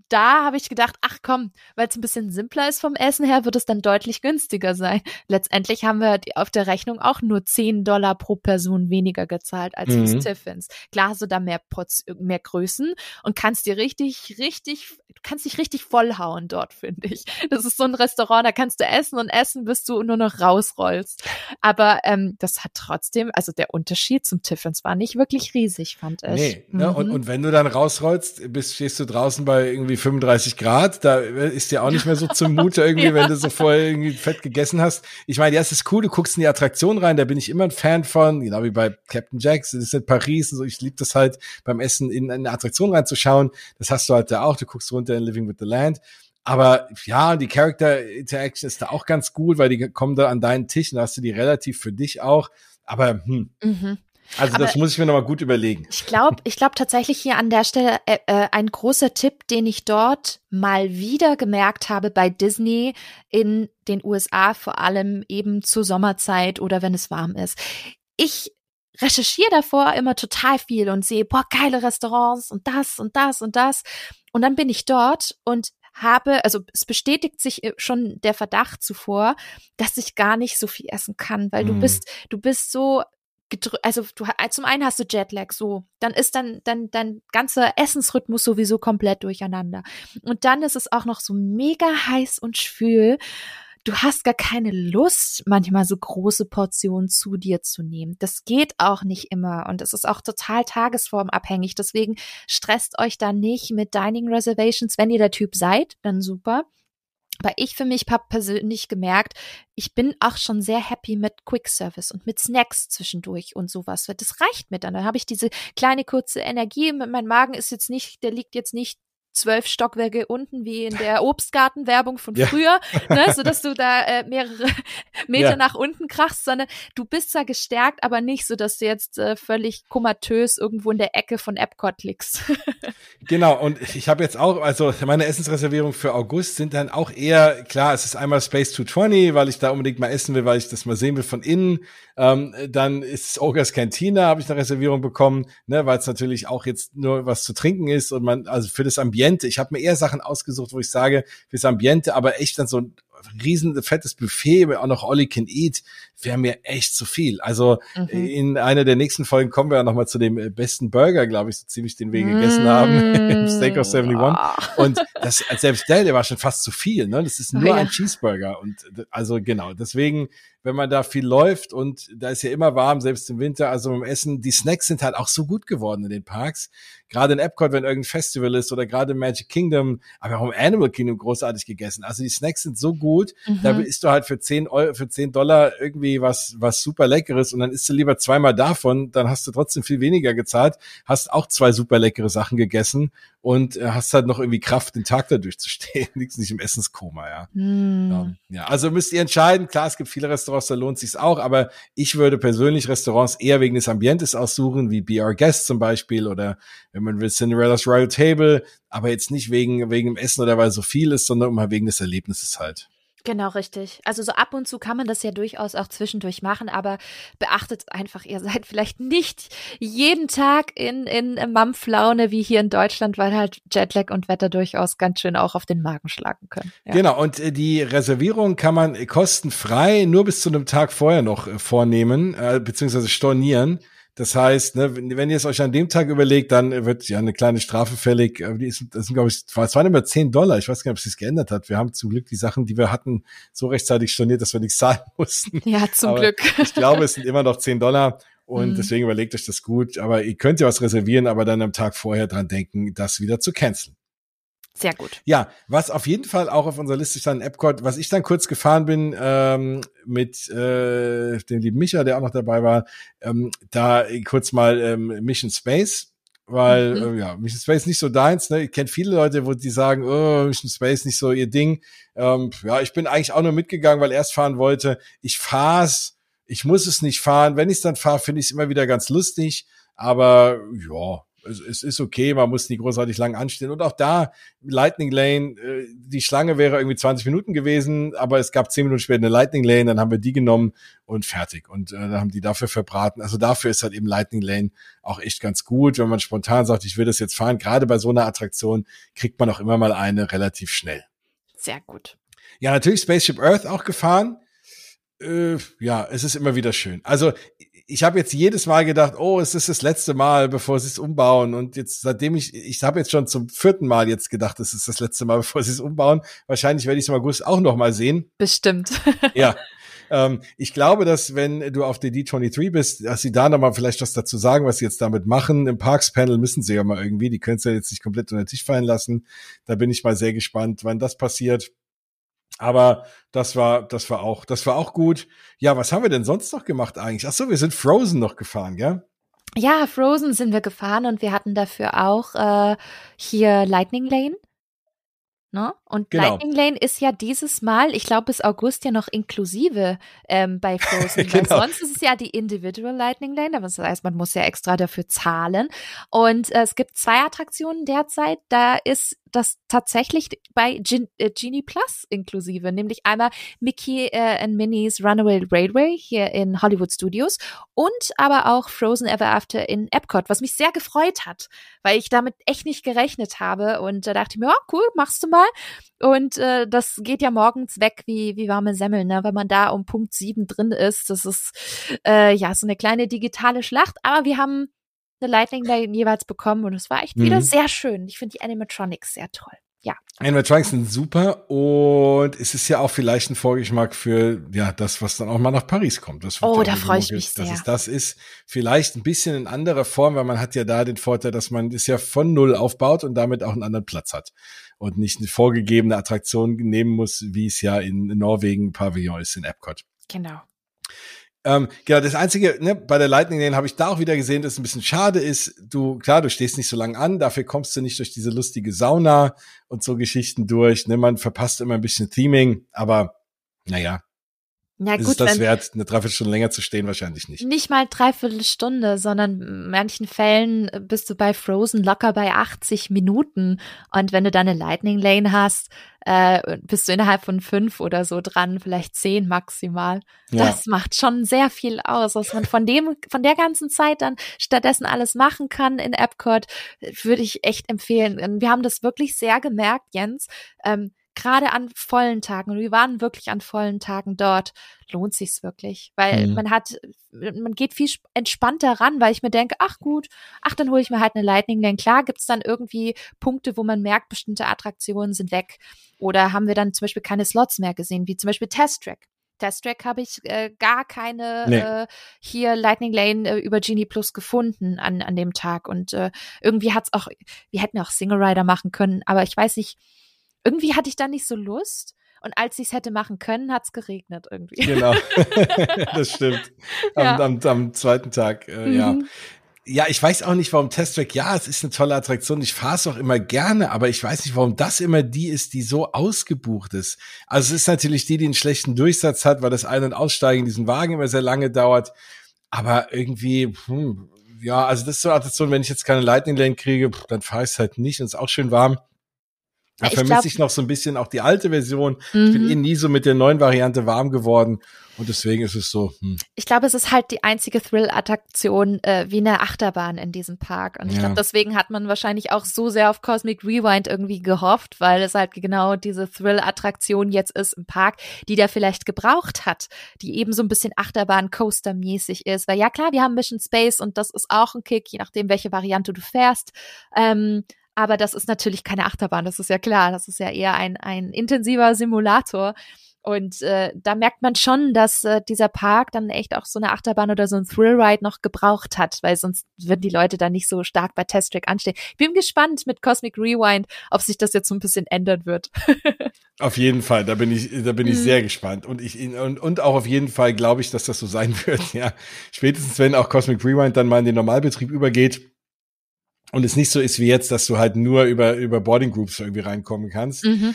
da habe ich gedacht, ach komm, weil es ein bisschen simpler ist vom Essen her, wird es dann deutlich günstiger sein. Letztendlich haben wir auf der Rechnung auch nur 10 Dollar pro Person weniger gezahlt als Mhm. fürs Tiffins. Klar hast du da mehr, Porz mehr Größen und kannst dir richtig, richtig, kannst dich richtig vollhauen dort, (laughs) finde ich. Das ist so ein Restaurant, da kannst du essen und essen, bis du nur noch rausrollst. Aber ähm, das hat trotzdem, also der Unterschied zum Tiffins war nicht wirklich riesig, fand ich. Nee, ne? und, Mhm. und wenn du dann rausrollst, bist, stehst du draußen bei irgendwie 35 Grad, da ist dir auch nicht mehr so zumute irgendwie, (laughs) Ja. wenn du so vorher irgendwie fett gegessen hast. Ich meine, ja, es ist cool, du guckst in die Attraktion rein, da bin ich immer ein Fan von, genau wie bei Captain Jacks, das ist in Paris und so, ich liebe das halt beim Essen in eine Attraktion reinzuschauen. Das hast du halt da auch, du guckst runter in Living with the Land. Aber ja, die Character Interaction ist da auch ganz gut, weil die kommen da an deinen Tisch und da hast du die relativ für dich auch. Aber hm, Mhm. Also das Aber- muss ich mir nochmal gut überlegen. Ich glaube, ich glaube tatsächlich hier an der Stelle äh, äh, ein großer Tipp, den ich dort mal wieder gemerkt habe bei Disney in den USA, vor allem eben zur Sommerzeit oder wenn es warm ist. Ich recherchiere davor immer total viel und sehe, boah, geile Restaurants und das und das und das. Und dann bin ich dort und habe, also es bestätigt sich äh, schon der Verdacht zuvor, dass ich gar nicht so viel essen kann, weil mm. du mhm. bist, du bist so also du zum einen hast du Jetlag so, dann ist dann dann dein ganzer Essensrhythmus sowieso komplett durcheinander. Und dann ist es auch noch so mega heiß und schwül du hast gar keine Lust, manchmal so große Portionen zu dir zu nehmen. Das geht auch nicht immer und es ist auch total tagesformabhängig. Deswegen stresst euch da nicht mit Dining Reservations. Wenn ihr der Typ seid, dann super. Aber ich für mich habe persönlich gemerkt, ich bin auch schon sehr happy mit Quick Service und mit Snacks zwischendurch und sowas. Das reicht mir dann. Dann habe ich diese kleine kurze Energie. Mein Magen ist jetzt nicht, der liegt jetzt nicht zwölf Stockwerke unten wie in der Obstgartenwerbung von früher, ja. ne, so dass du da äh, mehrere (laughs) Meter ja. nach unten krachst, sondern du bist zwar gestärkt, aber nicht so, dass du jetzt äh, völlig komatös irgendwo in der Ecke von Epcot liegst. (laughs) genau, und ich habe jetzt auch, also meine Essensreservierungen für August sind dann auch eher, klar, es ist einmal Space 220, weil ich da unbedingt mal essen will, weil ich das mal sehen will von innen. Ähm, dann ist Ogres Cantina, habe ich eine Reservierung bekommen, ne, weil es natürlich auch jetzt nur was zu trinken ist und man, also für das Ambiente, ich habe mir eher Sachen ausgesucht, wo ich sage, fürs Ambiente, aber echt dann so ein riesen fettes Buffet, auch noch Olli can eat, wäre mir echt zu viel. Also mhm. in einer der nächsten Folgen kommen wir ja nochmal zu dem äh, besten Burger, glaube ich, so ziemlich, den wir gegessen haben, (laughs) im Steakhouse 71. Oh. Und das, selbst der, der war schon fast zu viel, ne? Das ist nur oh, ja. ein Cheeseburger. Und also genau, deswegen wenn man da viel läuft und da ist ja immer warm, selbst im Winter, also beim Essen, die Snacks sind halt auch so gut geworden in den Parks. Gerade in Epcot, wenn irgendein Festival ist oder gerade im Magic Kingdom, aber auch im Animal Kingdom großartig gegessen. Also die Snacks sind so gut, mhm. da isst du halt für 10 Euro, für 10 Dollar irgendwie was, was super leckeres und dann isst du lieber zweimal davon, dann hast du trotzdem viel weniger gezahlt, hast auch zwei super leckere Sachen gegessen und äh, hast halt noch irgendwie Kraft, den Tag da durchzustehen. (laughs) Liegst nicht im Essenskoma, ja. Mm. ja. Also müsst ihr entscheiden. Klar, es gibt viele Restaurants, da lohnt sich's auch, aber ich würde persönlich Restaurants eher wegen des Ambientes aussuchen, wie Be Our Guest zum Beispiel oder wenn man will Cinderella's Royal Table, aber jetzt nicht wegen, wegen dem Essen oder weil so viel ist, sondern immer wegen des Erlebnisses halt. Genau, richtig. Also so ab und zu kann man das ja durchaus auch zwischendurch machen, aber beachtet einfach, ihr seid vielleicht nicht jeden Tag in, in Mampflaune wie hier in Deutschland, weil halt Jetlag und Wetter durchaus ganz schön auch auf den Magen schlagen können. Ja. Genau, und äh, die Reservierung kann man kostenfrei nur bis zu einem Tag vorher noch äh, vornehmen, äh, beziehungsweise stornieren. Das heißt, ne, wenn ihr es euch an dem Tag überlegt, dann wird ja eine kleine Strafe fällig. Die ist, das sind, glaube ich, es waren immer 10 Dollar. Ich weiß gar nicht, ob es sich geändert hat. Wir haben zum Glück die Sachen, die wir hatten, so rechtzeitig storniert, dass wir nichts (laughs) zahlen mussten. Ja, zum Aber Glück. ich glaube, es sind immer noch 10 Dollar. Und mhm. deswegen überlegt euch das gut. Aber ihr könnt ja was reservieren, aber dann am Tag vorher dran denken, das wieder zu canceln. Sehr gut. Ja, was auf jeden Fall auch auf unserer Liste stand, Epcot, was ich dann kurz gefahren bin ähm, mit äh, dem lieben Micha, der auch noch dabei war, ähm, da kurz mal ähm, Mission Space, weil mhm. äh, ja, Mission Space nicht so deins. Ne? Ich kenne viele Leute, wo die sagen, oh, Mission Space nicht so ihr Ding. Ähm, ja, ich bin eigentlich auch nur mitgegangen, weil er es fahren wollte. Ich fahr's, ich muss es nicht fahren. Wenn ich es dann fahre, finde ich es immer wieder ganz lustig. Aber ja, es, es ist okay, man muss nicht großartig lang anstehen. Und auch da, Lightning Lane, äh, die Schlange wäre irgendwie 20 Minuten gewesen, aber es gab 10 Minuten später eine Lightning Lane, dann haben wir die genommen und fertig. Und äh, dann haben die dafür verbraten. Also dafür ist halt eben Lightning Lane auch echt ganz gut. Wenn man spontan sagt, ich will das jetzt fahren, gerade bei so einer Attraktion, kriegt man auch immer mal eine relativ schnell. Sehr gut. Ja, natürlich Spaceship Earth auch gefahren. Äh, ja, es ist immer wieder schön. Also ich habe jetzt jedes Mal gedacht, oh, es ist das letzte Mal, bevor sie es umbauen. Und jetzt, seitdem ich, ich habe jetzt schon zum vierten Mal jetzt gedacht, es ist das letzte Mal, (laughs) bevor sie es umbauen. Wahrscheinlich werde ich es im August auch noch mal sehen. Bestimmt. (laughs) ja. Ähm, ich glaube, dass wenn du auf der D23 bist, dass sie da noch mal vielleicht was dazu sagen, was sie jetzt damit machen. Im Parks-Panel müssen sie ja mal irgendwie, die können es ja jetzt nicht komplett unter den Tisch fallen lassen. Da bin ich mal sehr gespannt, wann das passiert. Aber das war, das war auch, das war auch gut. Ja, was haben wir denn sonst noch gemacht eigentlich? Ach so, wir sind Frozen noch gefahren, gell? Ja, Frozen sind wir gefahren und wir hatten dafür auch äh, hier Lightning Lane. Ne? Und genau. Lightning Lane ist ja dieses Mal, ich glaube bis August ja noch inklusive ähm, bei Frozen. (laughs) genau. Weil sonst ist es ja die Individual Lightning Lane, das heißt, man muss ja extra dafür zahlen. Und äh, es gibt zwei Attraktionen derzeit. Da ist das tatsächlich bei Gen äh, Genie Plus inklusive, nämlich einmal Mickey äh, and Minnie's Runaway Railway hier in Hollywood Studios und aber auch Frozen Ever After in Epcot, was mich sehr gefreut hat, weil ich damit echt nicht gerechnet habe und da dachte ich mir, oh, cool, machst du mal. Und äh, das geht ja morgens weg wie, wie warme Semmeln, ne? wenn man da um Punkt sieben drin ist. Das ist äh, ja so eine kleine digitale Schlacht, aber wir haben eine Lightning Lane jeweils bekommen und es war echt mhm. wieder sehr schön. Ich finde die Animatronics sehr toll. Ja. Animatronics sind super und es ist ja auch vielleicht ein Vorgeschmack für ja das, was dann auch mal nach Paris kommt. Das oh, da freue ich mich sehr. Dass es das ist vielleicht ein bisschen in anderer Form, weil man hat ja da den Vorteil, dass man es ja von Null aufbaut und damit auch einen anderen Platz hat und nicht eine vorgegebene Attraktion nehmen muss, wie es ja in Norwegen Pavillon ist in Epcot. Genau. Ähm, genau, das Einzige, ne, bei der Lightning Lane habe ich da auch wieder gesehen, dass es ein bisschen schade ist. Du, klar, du stehst nicht so lange an, dafür kommst du nicht durch diese lustige Sauna und so Geschichten durch. Ne, man verpasst immer ein bisschen Theming, aber naja, ja, gut, ist das wert, eine Dreiviertelstunde länger zu stehen? Wahrscheinlich nicht. Nicht mal dreiviertel Stunde, sondern in manchen Fällen bist du bei Frozen locker bei 80 Minuten. Und wenn du dann eine Lightning Lane hast, äh, bist du innerhalb von fünf oder so dran, vielleicht zehn maximal. Ja. Das macht schon sehr viel aus, was man von dem, von der ganzen Zeit dann stattdessen alles machen kann in Epcot, würde ich echt empfehlen. Wir haben das wirklich sehr gemerkt, Jens. Ähm, gerade an vollen Tagen, und wir waren wirklich an vollen Tagen dort, lohnt sich's wirklich, weil mhm. man hat, man geht viel entspannter ran, weil ich mir denke, ach gut, ach dann hole ich mir halt eine Lightning Lane. Klar gibt's dann irgendwie Punkte, wo man merkt, bestimmte Attraktionen sind weg oder haben wir dann zum Beispiel keine Slots mehr gesehen, wie zum Beispiel Test Track. Test Track habe ich äh, gar keine nee. äh, hier Lightning Lane äh, über Genie Plus gefunden an, an dem Tag. Und äh, irgendwie hat's auch, wir hätten auch Single Rider machen können, aber ich weiß nicht, irgendwie hatte ich da nicht so Lust. Und als ich es hätte machen können, hat es geregnet irgendwie. Genau, (laughs) das stimmt. Am, ja. am, am zweiten Tag, äh, mhm. ja. Ja, ich weiß auch nicht, warum Test Track, ja, es ist eine tolle Attraktion, ich fahre es auch immer gerne, aber ich weiß nicht, warum das immer die ist, die so ausgebucht ist. Also es ist natürlich die, die einen schlechten Durchsatz hat, weil das Ein- und Aussteigen in diesen Wagen immer sehr lange dauert. Aber irgendwie, hm, ja, also das ist so eine Attraktion, wenn ich jetzt keine Lightning Lane kriege, dann fahre ich es halt nicht und es ist auch schön warm. Da vermisse ich noch so ein bisschen auch die alte Version. Mhm. Ich bin mhm. eh nie so mit der neuen Variante warm geworden. Und deswegen ist es so. Hm. Ich glaube, es ist halt die einzige Thrill-Attraktion äh, wie eine Achterbahn in diesem Park. Und ich ja. glaube, deswegen hat man wahrscheinlich auch so sehr auf Cosmic Rewind irgendwie gehofft, weil es halt genau diese Thrill-Attraktion jetzt ist im Park, die der vielleicht gebraucht hat, die eben so ein bisschen Achterbahn-Coaster-mäßig ist. Weil ja klar, wir haben Mission Space und das ist auch ein Kick, je nachdem, welche Variante du fährst. Ähm, aber das ist natürlich keine Achterbahn, das ist ja klar. Das ist ja eher ein, ein intensiver Simulator. Und äh, da merkt man schon, dass äh, dieser Park dann echt auch so eine Achterbahn oder so ein Thrillride noch gebraucht hat, weil sonst würden die Leute da nicht so stark bei Test Track anstehen. Ich bin gespannt mit Cosmic Rewind, ob sich das jetzt so ein bisschen ändern wird. (laughs) auf jeden Fall, da bin ich, da bin ich mhm. sehr gespannt und ich und, und auch auf jeden Fall glaube ich, dass das so sein (laughs) wird. Ja, spätestens wenn auch Cosmic Rewind dann mal in den Normalbetrieb übergeht und es nicht so ist wie jetzt, dass du halt nur über, über Boarding Groups irgendwie reinkommen kannst. Mhm.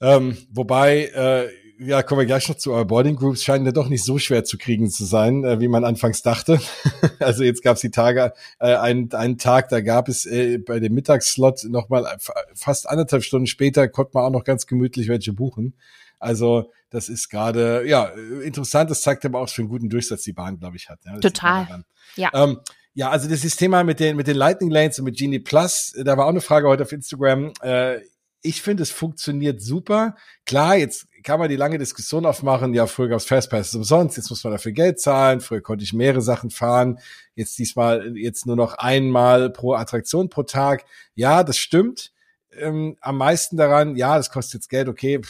Ähm, wobei, äh, ja, kommen wir gleich noch zu, aber Boarding Groups scheinen ja doch nicht so schwer zu kriegen zu sein, äh, wie man anfangs dachte. (laughs) also jetzt gab es die Tage, äh, einen, einen Tag, da gab es äh, bei dem Mittagsslot nochmal fast anderthalb Stunden später, konnte man auch noch ganz gemütlich welche buchen. Also das ist gerade, ja, interessant, das zeigt aber auch für einen guten Durchsatz die Bahn, glaube ich, hat. Ja, Total. Ja. Ähm, ja, also das ist Thema mit den, mit den Lightning Lanes und mit Genie Plus, da war auch eine Frage heute auf Instagram. Äh, ich finde, es funktioniert super. Klar, jetzt kann man die lange Diskussion aufmachen. Ja, früher gab es Fastpass umsonst, jetzt muss man dafür Geld zahlen. Früher konnte ich mehrere Sachen fahren. Jetzt diesmal, jetzt nur noch einmal pro Attraktion pro Tag. Ja, das stimmt. Ähm, am meisten daran, ja, das kostet jetzt Geld, okay,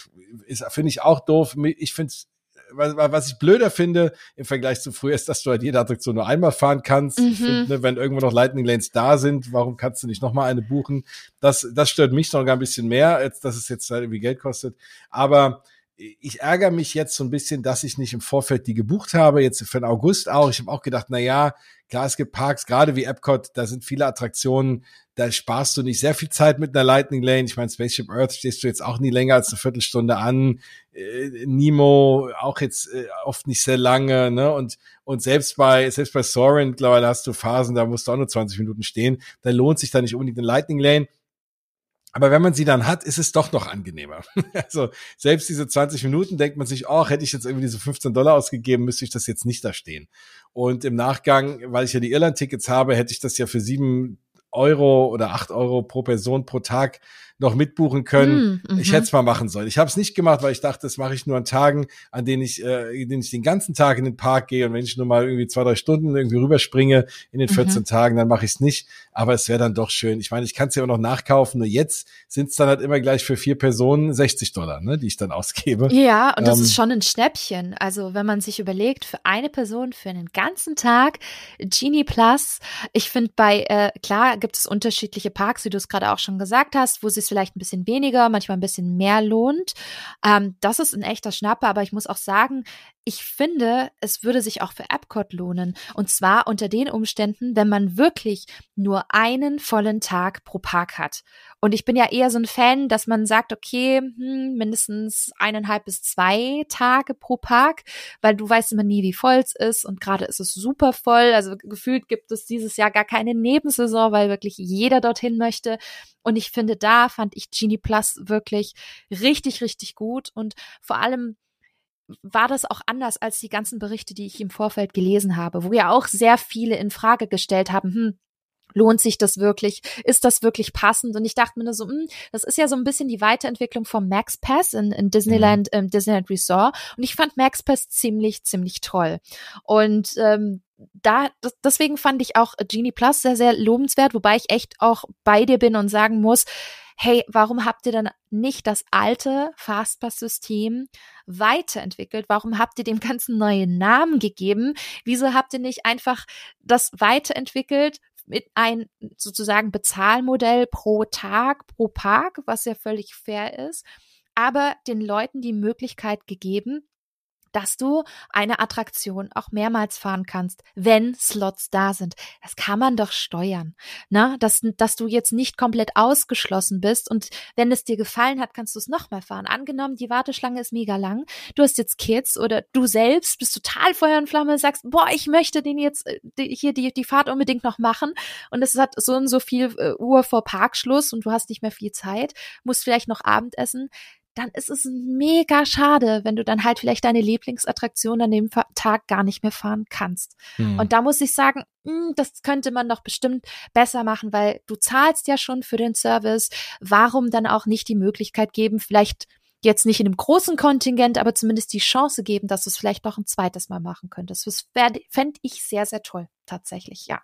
ist finde ich auch doof. Ich finde es was, was ich blöder finde im Vergleich zu früher ist, dass du halt jede Attraktion nur einmal fahren kannst. Mhm. Ich finde, wenn irgendwo noch Lightning Lanes da sind, warum kannst du nicht nochmal eine buchen? Das, das stört mich noch ein bisschen mehr, als dass es jetzt halt irgendwie Geld kostet. Aber ich ärgere mich jetzt so ein bisschen, dass ich nicht im Vorfeld die gebucht habe, jetzt für den August auch. Ich habe auch gedacht, na ja, klar, es gibt Parks, gerade wie Epcot, da sind viele Attraktionen, da sparst du nicht sehr viel Zeit mit einer Lightning Lane. Ich meine, Spaceship Earth stehst du jetzt auch nie länger als eine Viertelstunde an. Äh, Nemo auch jetzt äh, oft nicht sehr lange, ne? Und, und selbst bei, selbst bei Soren mittlerweile hast du Phasen, da musst du auch nur 20 Minuten stehen. Da lohnt sich da nicht unbedingt eine Lightning Lane. Aber wenn man sie dann hat, ist es doch noch angenehmer. (laughs) Also selbst diese 20 Minuten denkt man sich, oh, hätte ich jetzt irgendwie diese 15 Dollar ausgegeben, müsste ich das jetzt nicht da stehen. Und im Nachgang, weil ich ja die Irland-Tickets habe, hätte ich das ja für sieben Euro oder acht Euro pro Person pro Tag noch mitbuchen können. Mm, ich hätte es mal machen sollen. Ich habe es nicht gemacht, weil ich dachte, das mache ich nur an Tagen, an denen ich, äh, in denen ich den ganzen Tag in den Park gehe und wenn ich nur mal irgendwie zwei, drei Stunden irgendwie rüberspringe in den 14 mhm. Tagen, dann mache ich es nicht. Aber es wäre dann doch schön. Ich meine, ich kann es ja auch noch nachkaufen. Nur jetzt sind es dann halt immer gleich für vier Personen 60 Dollar, ne, die ich dann ausgebe. Ja, und das ähm, ist schon ein Schnäppchen. Also wenn man sich überlegt, für eine Person für einen ganzen Tag Genie Plus. Ich finde bei, äh, klar gibt es unterschiedliche Parks, wie du es gerade auch schon gesagt hast, wo sie es vielleicht ein bisschen weniger, manchmal ein bisschen mehr lohnt. Ähm, das ist ein echter Schnapper, aber ich muss auch sagen, ich finde, es würde sich auch für Epcot lohnen. Und zwar unter den Umständen, wenn man wirklich nur einen vollen Tag pro Park hat. Und ich bin ja eher so ein Fan, dass man sagt, okay, hm, mindestens eineinhalb bis zwei Tage pro Park, weil du weißt immer nie, wie voll es ist. Und gerade ist es super voll. Also gefühlt gibt es dieses Jahr gar keine Nebensaison, weil wirklich jeder dorthin möchte. Und ich finde, da fand ich Genie Plus wirklich richtig, richtig gut. Und vor allem, war das auch anders als die ganzen Berichte, die ich im Vorfeld gelesen habe, wo ja auch sehr viele in Frage gestellt haben, hm, lohnt sich das wirklich? Ist das wirklich passend? Und ich dachte mir nur so, hm, das ist ja so ein bisschen die Weiterentwicklung vom Max Pass in, in Disneyland, mhm. ähm, Disneyland Resort. Und ich fand Max Pass ziemlich, ziemlich toll. Und ähm, da, das, deswegen fand ich auch Genie Plus sehr, sehr lobenswert, wobei ich echt auch bei dir bin und sagen muss, hey, warum habt ihr dann nicht das alte Fastpass-System weiterentwickelt? Warum habt ihr dem (laughs) Ganzen neue Namen gegeben? Wieso habt ihr nicht einfach das weiterentwickelt mit ein sozusagen Bezahlmodell pro Tag, pro Park, was ja völlig fair ist, aber den Leuten die Möglichkeit gegeben, dass du eine Attraktion auch mehrmals fahren kannst, wenn Slots da sind. Das kann man doch steuern, ne? Dass, dass du jetzt nicht komplett ausgeschlossen bist und wenn es dir gefallen hat, kannst du es nochmal fahren. Angenommen, die Warteschlange ist mega lang, du hast jetzt Kids oder du selbst bist total Feuer und Flamme, sagst, boah, ich möchte den jetzt äh, die, hier die, die Fahrt unbedingt noch machen und es hat so und so viel äh, Uhr vor Parkschluss und du hast nicht mehr viel Zeit, musst vielleicht noch Abendessen dann ist es mega schade, wenn du dann halt vielleicht deine Lieblingsattraktion an dem Tag gar nicht mehr fahren kannst. Hm. Und da muss ich sagen, mh, hm, das könnte man doch bestimmt besser machen, weil du zahlst ja schon für den Service. Warum dann auch nicht die Möglichkeit geben, vielleicht jetzt nicht in einem großen Kontingent, aber zumindest die Chance geben, dass du es vielleicht noch ein zweites Mal machen könntest. Das fände ich sehr, sehr toll, tatsächlich, ja.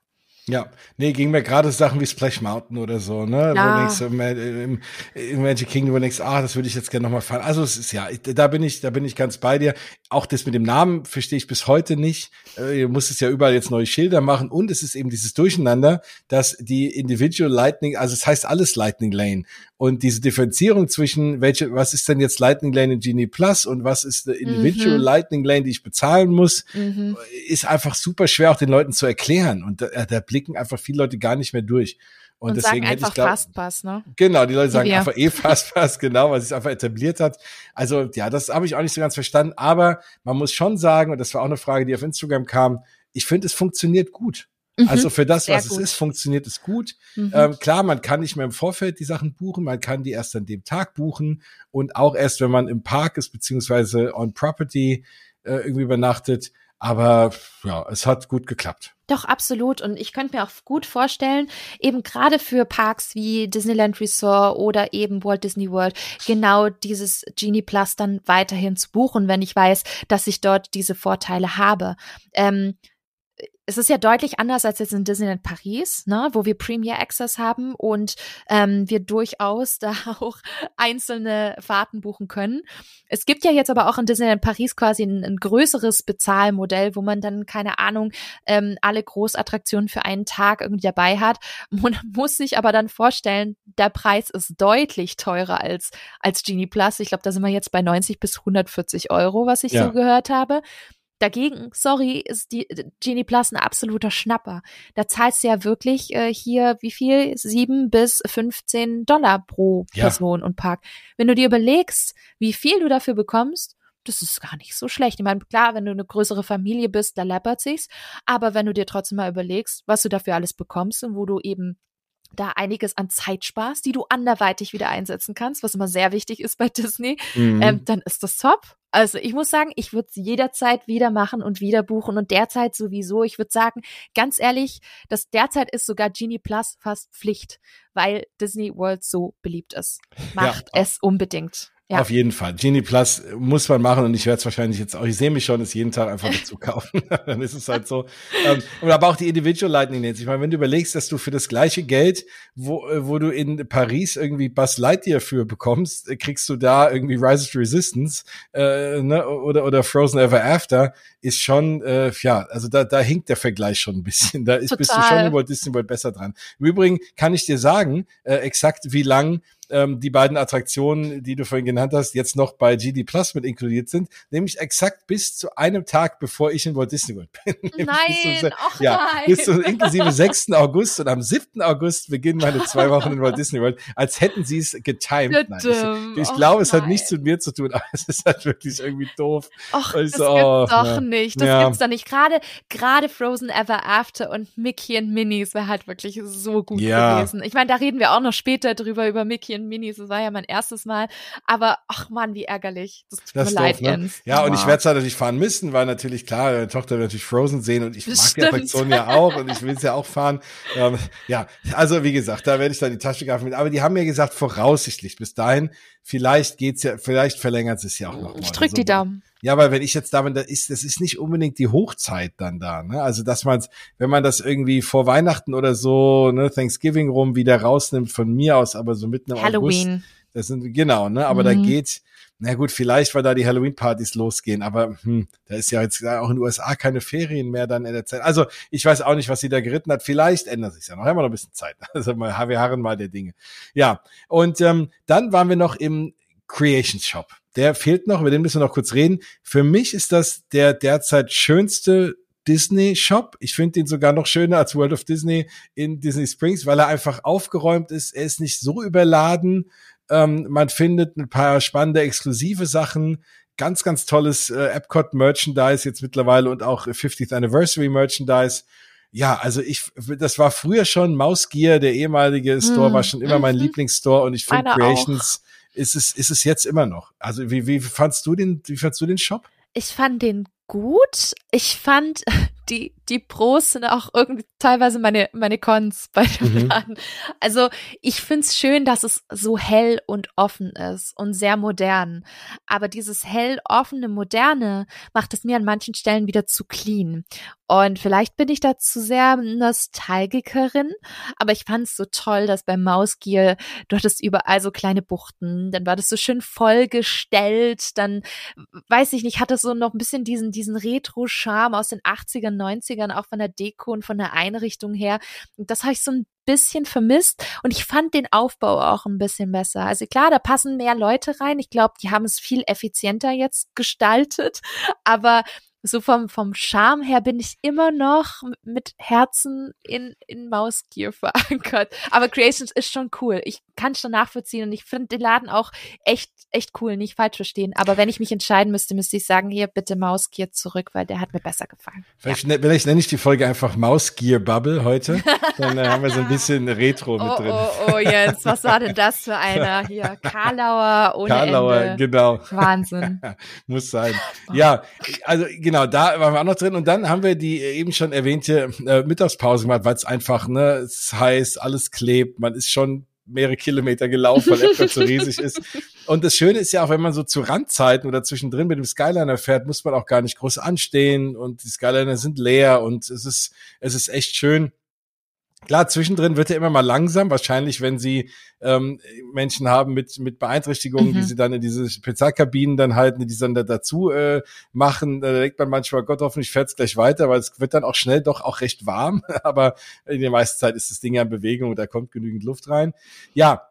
Ja, nee, ging mir gerade Sachen wie Splash Mountain oder so, ne? Ja. Wo denkst, im, im, im Magic Kingdom, wo du denkst, ah, das würde ich jetzt gerne nochmal fahren. Also es ist ja, da bin ich, da bin ich ganz bei dir. Auch das mit dem Namen verstehe ich bis heute nicht. Äh, du musst es ja überall jetzt neue Schilder machen und es ist eben dieses Durcheinander, dass die Individual Lightning, also es heißt alles Lightning Lane. Und diese Differenzierung zwischen welche, was ist denn jetzt Lightning Lane in Genie Plus und was ist eine Individual mhm. Lightning Lane, die ich bezahlen muss, mhm. ist einfach super schwer auch den Leuten zu erklären. Und da, da blicken einfach viele Leute gar nicht mehr durch. Und, und deswegen sagen einfach glaub, Fastpass, ne? Genau, die Leute sagen einfach eh Fastpass, (laughs) genau, weil es sich einfach etabliert hat. Also ja, das habe ich auch nicht so ganz verstanden. Aber man muss schon sagen, und das war auch eine Frage, die auf Instagram kam, ich finde, es funktioniert gut. Mhm, also für das, was es ist, funktioniert es gut. Mhm. Ähm, klar, man kann nicht mehr im Vorfeld die Sachen buchen, man kann die erst an dem Tag buchen und auch erst, wenn man im Park ist, beziehungsweise on Property äh, irgendwie übernachtet. Aber ja, es hat gut geklappt. Doch, absolut. Und ich könnte mir auch gut vorstellen, eben gerade für Parks wie Disneyland Resort oder eben Walt Disney World, genau dieses Genie Plus dann weiterhin zu buchen, wenn ich weiß, dass ich dort diese Vorteile habe. Ähm, es ist ja deutlich anders als jetzt in Disneyland Paris, ne, wo wir Premier Access haben und ähm, wir durchaus (laughs) da auch einzelne Fahrten buchen können. Es gibt ja jetzt aber auch in Disneyland Paris quasi ein, ein größeres Bezahlmodell, wo man dann keine Ahnung ähm, alle Großattraktionen für einen Tag irgendwie dabei hat. (laughs) Man muss sich aber dann vorstellen, der Preis ist deutlich teurer als als Genie Plus. Ich glaube, da sind wir jetzt bei 90 bis 140 Euro, was ich ja. so gehört habe. Dagegen, sorry, ist die Genie Plus ein absoluter Schnapper. Da zahlst du ja wirklich äh, hier wie viel? Sieben bis 15 Dollar pro Person ja. und Park. Wenn du dir überlegst, wie viel du dafür bekommst, das ist gar nicht so schlecht. Ich meine, klar, wenn du eine größere Familie bist, da läppert sich's. Aber wenn du dir trotzdem mal überlegst, was du dafür alles bekommst und wo du eben da einiges an Zeit sparst, die du anderweitig wieder einsetzen kannst, was immer sehr wichtig ist bei (laughs) Disney, mhm. ähm, dann ist das top. Also ich muss sagen, ich würde es jederzeit wieder machen und wieder buchen und derzeit sowieso. Ich würde sagen, ganz ehrlich, das derzeit ist sogar Genie Plus fast Pflicht, weil Disney World so beliebt ist. Macht ja. es unbedingt. Ja. Auf jeden Fall. Genie Plus muss man machen und ich werde es wahrscheinlich jetzt auch, ich sehe mich schon, es jeden Tag einfach dazu kaufen. (laughs) Dann ist es halt so. Ähm, und aber auch die Individual Lightning Lanes. Ich meine, wenn du überlegst, dass du für das gleiche Geld, wo, äh, wo du in Paris irgendwie Buzz Lightyear für bekommst, äh, kriegst du da irgendwie Rise of Resistance äh, ne, oder, oder Frozen Ever After, ist schon, äh, ja, also da, da hinkt der Vergleich schon ein bisschen. Da ist, bist du schon Walt Disney World besser dran. Im Übrigen kann ich dir sagen, äh, exakt wie lang ähm, die beiden Attraktionen, die du vorhin genannt hast, jetzt noch bei GD Plus mit inkludiert sind, nämlich exakt bis zu einem Tag, bevor ich in Walt Disney World bin. (laughs) Nein, bis zum, och ja, nein. bis zum inklusive 6. August und am 7. August beginnen meine zwei Wochen in Walt Disney World, als hätten sie es getimed. Nein, ich, ich glaube, es hat nichts mit mir zu tun, (laughs) aber es ist halt wirklich irgendwie doof. Ach, das so, oh, gibt's doch ja. nicht. Das ja. gibt's doch nicht. Gerade, gerade Frozen Ever After und Mickey and Minnie wäre halt wirklich so gut ja. gewesen. Ich meine, da reden wir auch noch später drüber, über Mickey und Minis. Das war ja mein erstes Mal. Aber ach man, wie ärgerlich. Das tut das mir leid, doof, ne? Ja, und ich werde es halt natürlich fahren müssen, weil natürlich klar, meine Tochter wird natürlich Frozen sehen und ich das mag stimmt. die Attraktion ja auch und ich will es ja auch fahren. Ähm, ja, also wie gesagt, da werde ich dann die Tasche greifen mit. Aber die haben mir gesagt, voraussichtlich bis dahin, vielleicht geht's ja, vielleicht verlängert es ja auch noch mal. Ich drück also, die Daumen. Ja, weil wenn ich jetzt da bin, da ist, das ist nicht unbedingt die Hochzeit dann da, ne? Also, dass man wenn man das irgendwie vor Weihnachten oder so, ne, Thanksgiving rum wieder rausnimmt von mir aus, aber so mitten im Halloween. August. Das sind, genau, ne? Aber mhm. da geht, na gut, vielleicht, weil da die Halloween-Partys losgehen, aber hm, da ist ja jetzt auch in den USA keine Ferien mehr dann in der Zeit. Also, ich weiß auch nicht, was sie da geritten hat. Vielleicht ändert sich ja noch. Haben wir noch ein bisschen Zeit. (laughs) Also, mal, wir harren mal der Dinge. Ja. Und ähm, dann waren wir noch im Creations Shop der fehlt noch, über den müssen wir noch kurz reden. Für mich ist das der derzeit schönste Disney Shop. Ich finde ihn sogar noch schöner als World of Disney in Disney Springs, weil er einfach aufgeräumt ist. Er ist nicht so überladen. Ähm, man findet ein paar spannende exklusive Sachen. Ganz, ganz tolles äh, Epcot Merchandise jetzt mittlerweile und auch 50th Anniversary Merchandise. Ja, also ich, das war früher schon Mausgear, der ehemalige Store, hm. war schon immer mein mhm. Lieblingsstore und ich finde Creations auch ist es, ist es jetzt immer noch. Also wie, wie fandst du den, wie fandst du den Shop? Ich fand den gut. Ich fand (laughs) die, die Pros sind auch irgendwie teilweise meine, meine Cons bei dem mhm. Laden. Also ich find's schön, dass es so hell und offen ist und sehr modern. Aber dieses hell, offene, moderne macht es mir an manchen Stellen wieder zu clean. Und vielleicht bin ich da zu sehr Nostalgikerin, aber ich fand's so toll, dass beim Mausgier, du hattest überall so kleine Buchten, dann war das so schön vollgestellt, dann, weiß ich nicht, hatte so noch ein bisschen diesen, diesen Retro-Charme aus den 80ern, 90ern, auch von der Deko und von der Einrichtung her. Und das habe ich so ein bisschen vermisst und ich fand den Aufbau auch ein bisschen besser. Also klar, da passen mehr Leute rein. Ich glaube, die haben es viel effizienter jetzt gestaltet, aber so vom, vom Charme her bin ich immer noch mit Herzen in, in Mausgear (laughs) verankert. Aber Creations ist schon cool. Ich kann es schon nachvollziehen und ich finde den Laden auch echt, echt cool, nicht falsch verstehen. Aber wenn ich mich entscheiden müsste, müsste ich sagen, hier bitte Mausgear zurück, weil der hat mir besser gefallen. Vielleicht, ja. ne, vielleicht nenne ich die Folge einfach Mausgear Bubble heute. (laughs) Dann äh, haben wir so ein bisschen Retro mit oh, drin. Oh, oh, Jens, was war denn das für einer hier? Karlauer ohne Karlauer, Ende. genau. Wahnsinn. (laughs) Muss sein. Ja, also genau, da waren wir auch noch drin. Und dann haben wir die eben schon erwähnte äh, Mittagspause gemacht, weil es einfach, ne, es heiß, alles klebt, man ist schon mehrere Kilometer gelaufen, weil Epcot so riesig ist. (laughs) Und das Schöne ist ja auch, wenn man so zu Randzeiten oder zwischendrin mit dem Skyliner fährt, muss man auch gar nicht groß anstehen und die Skyliner sind leer und es ist, es ist echt schön. Klar, zwischendrin wird er immer mal langsam, wahrscheinlich, wenn sie ähm, Menschen haben mit, mit Beeinträchtigungen, mhm. die sie dann in diese Spezialkabinen dann halten, die sie dann da dazu äh, machen. Da denkt man manchmal, Gott, hoffentlich fährt's gleich weiter, weil es wird dann auch schnell doch auch recht warm. (laughs) Aber in der meisten Zeit ist das Ding ja in Bewegung und da kommt genügend Luft rein. Ja,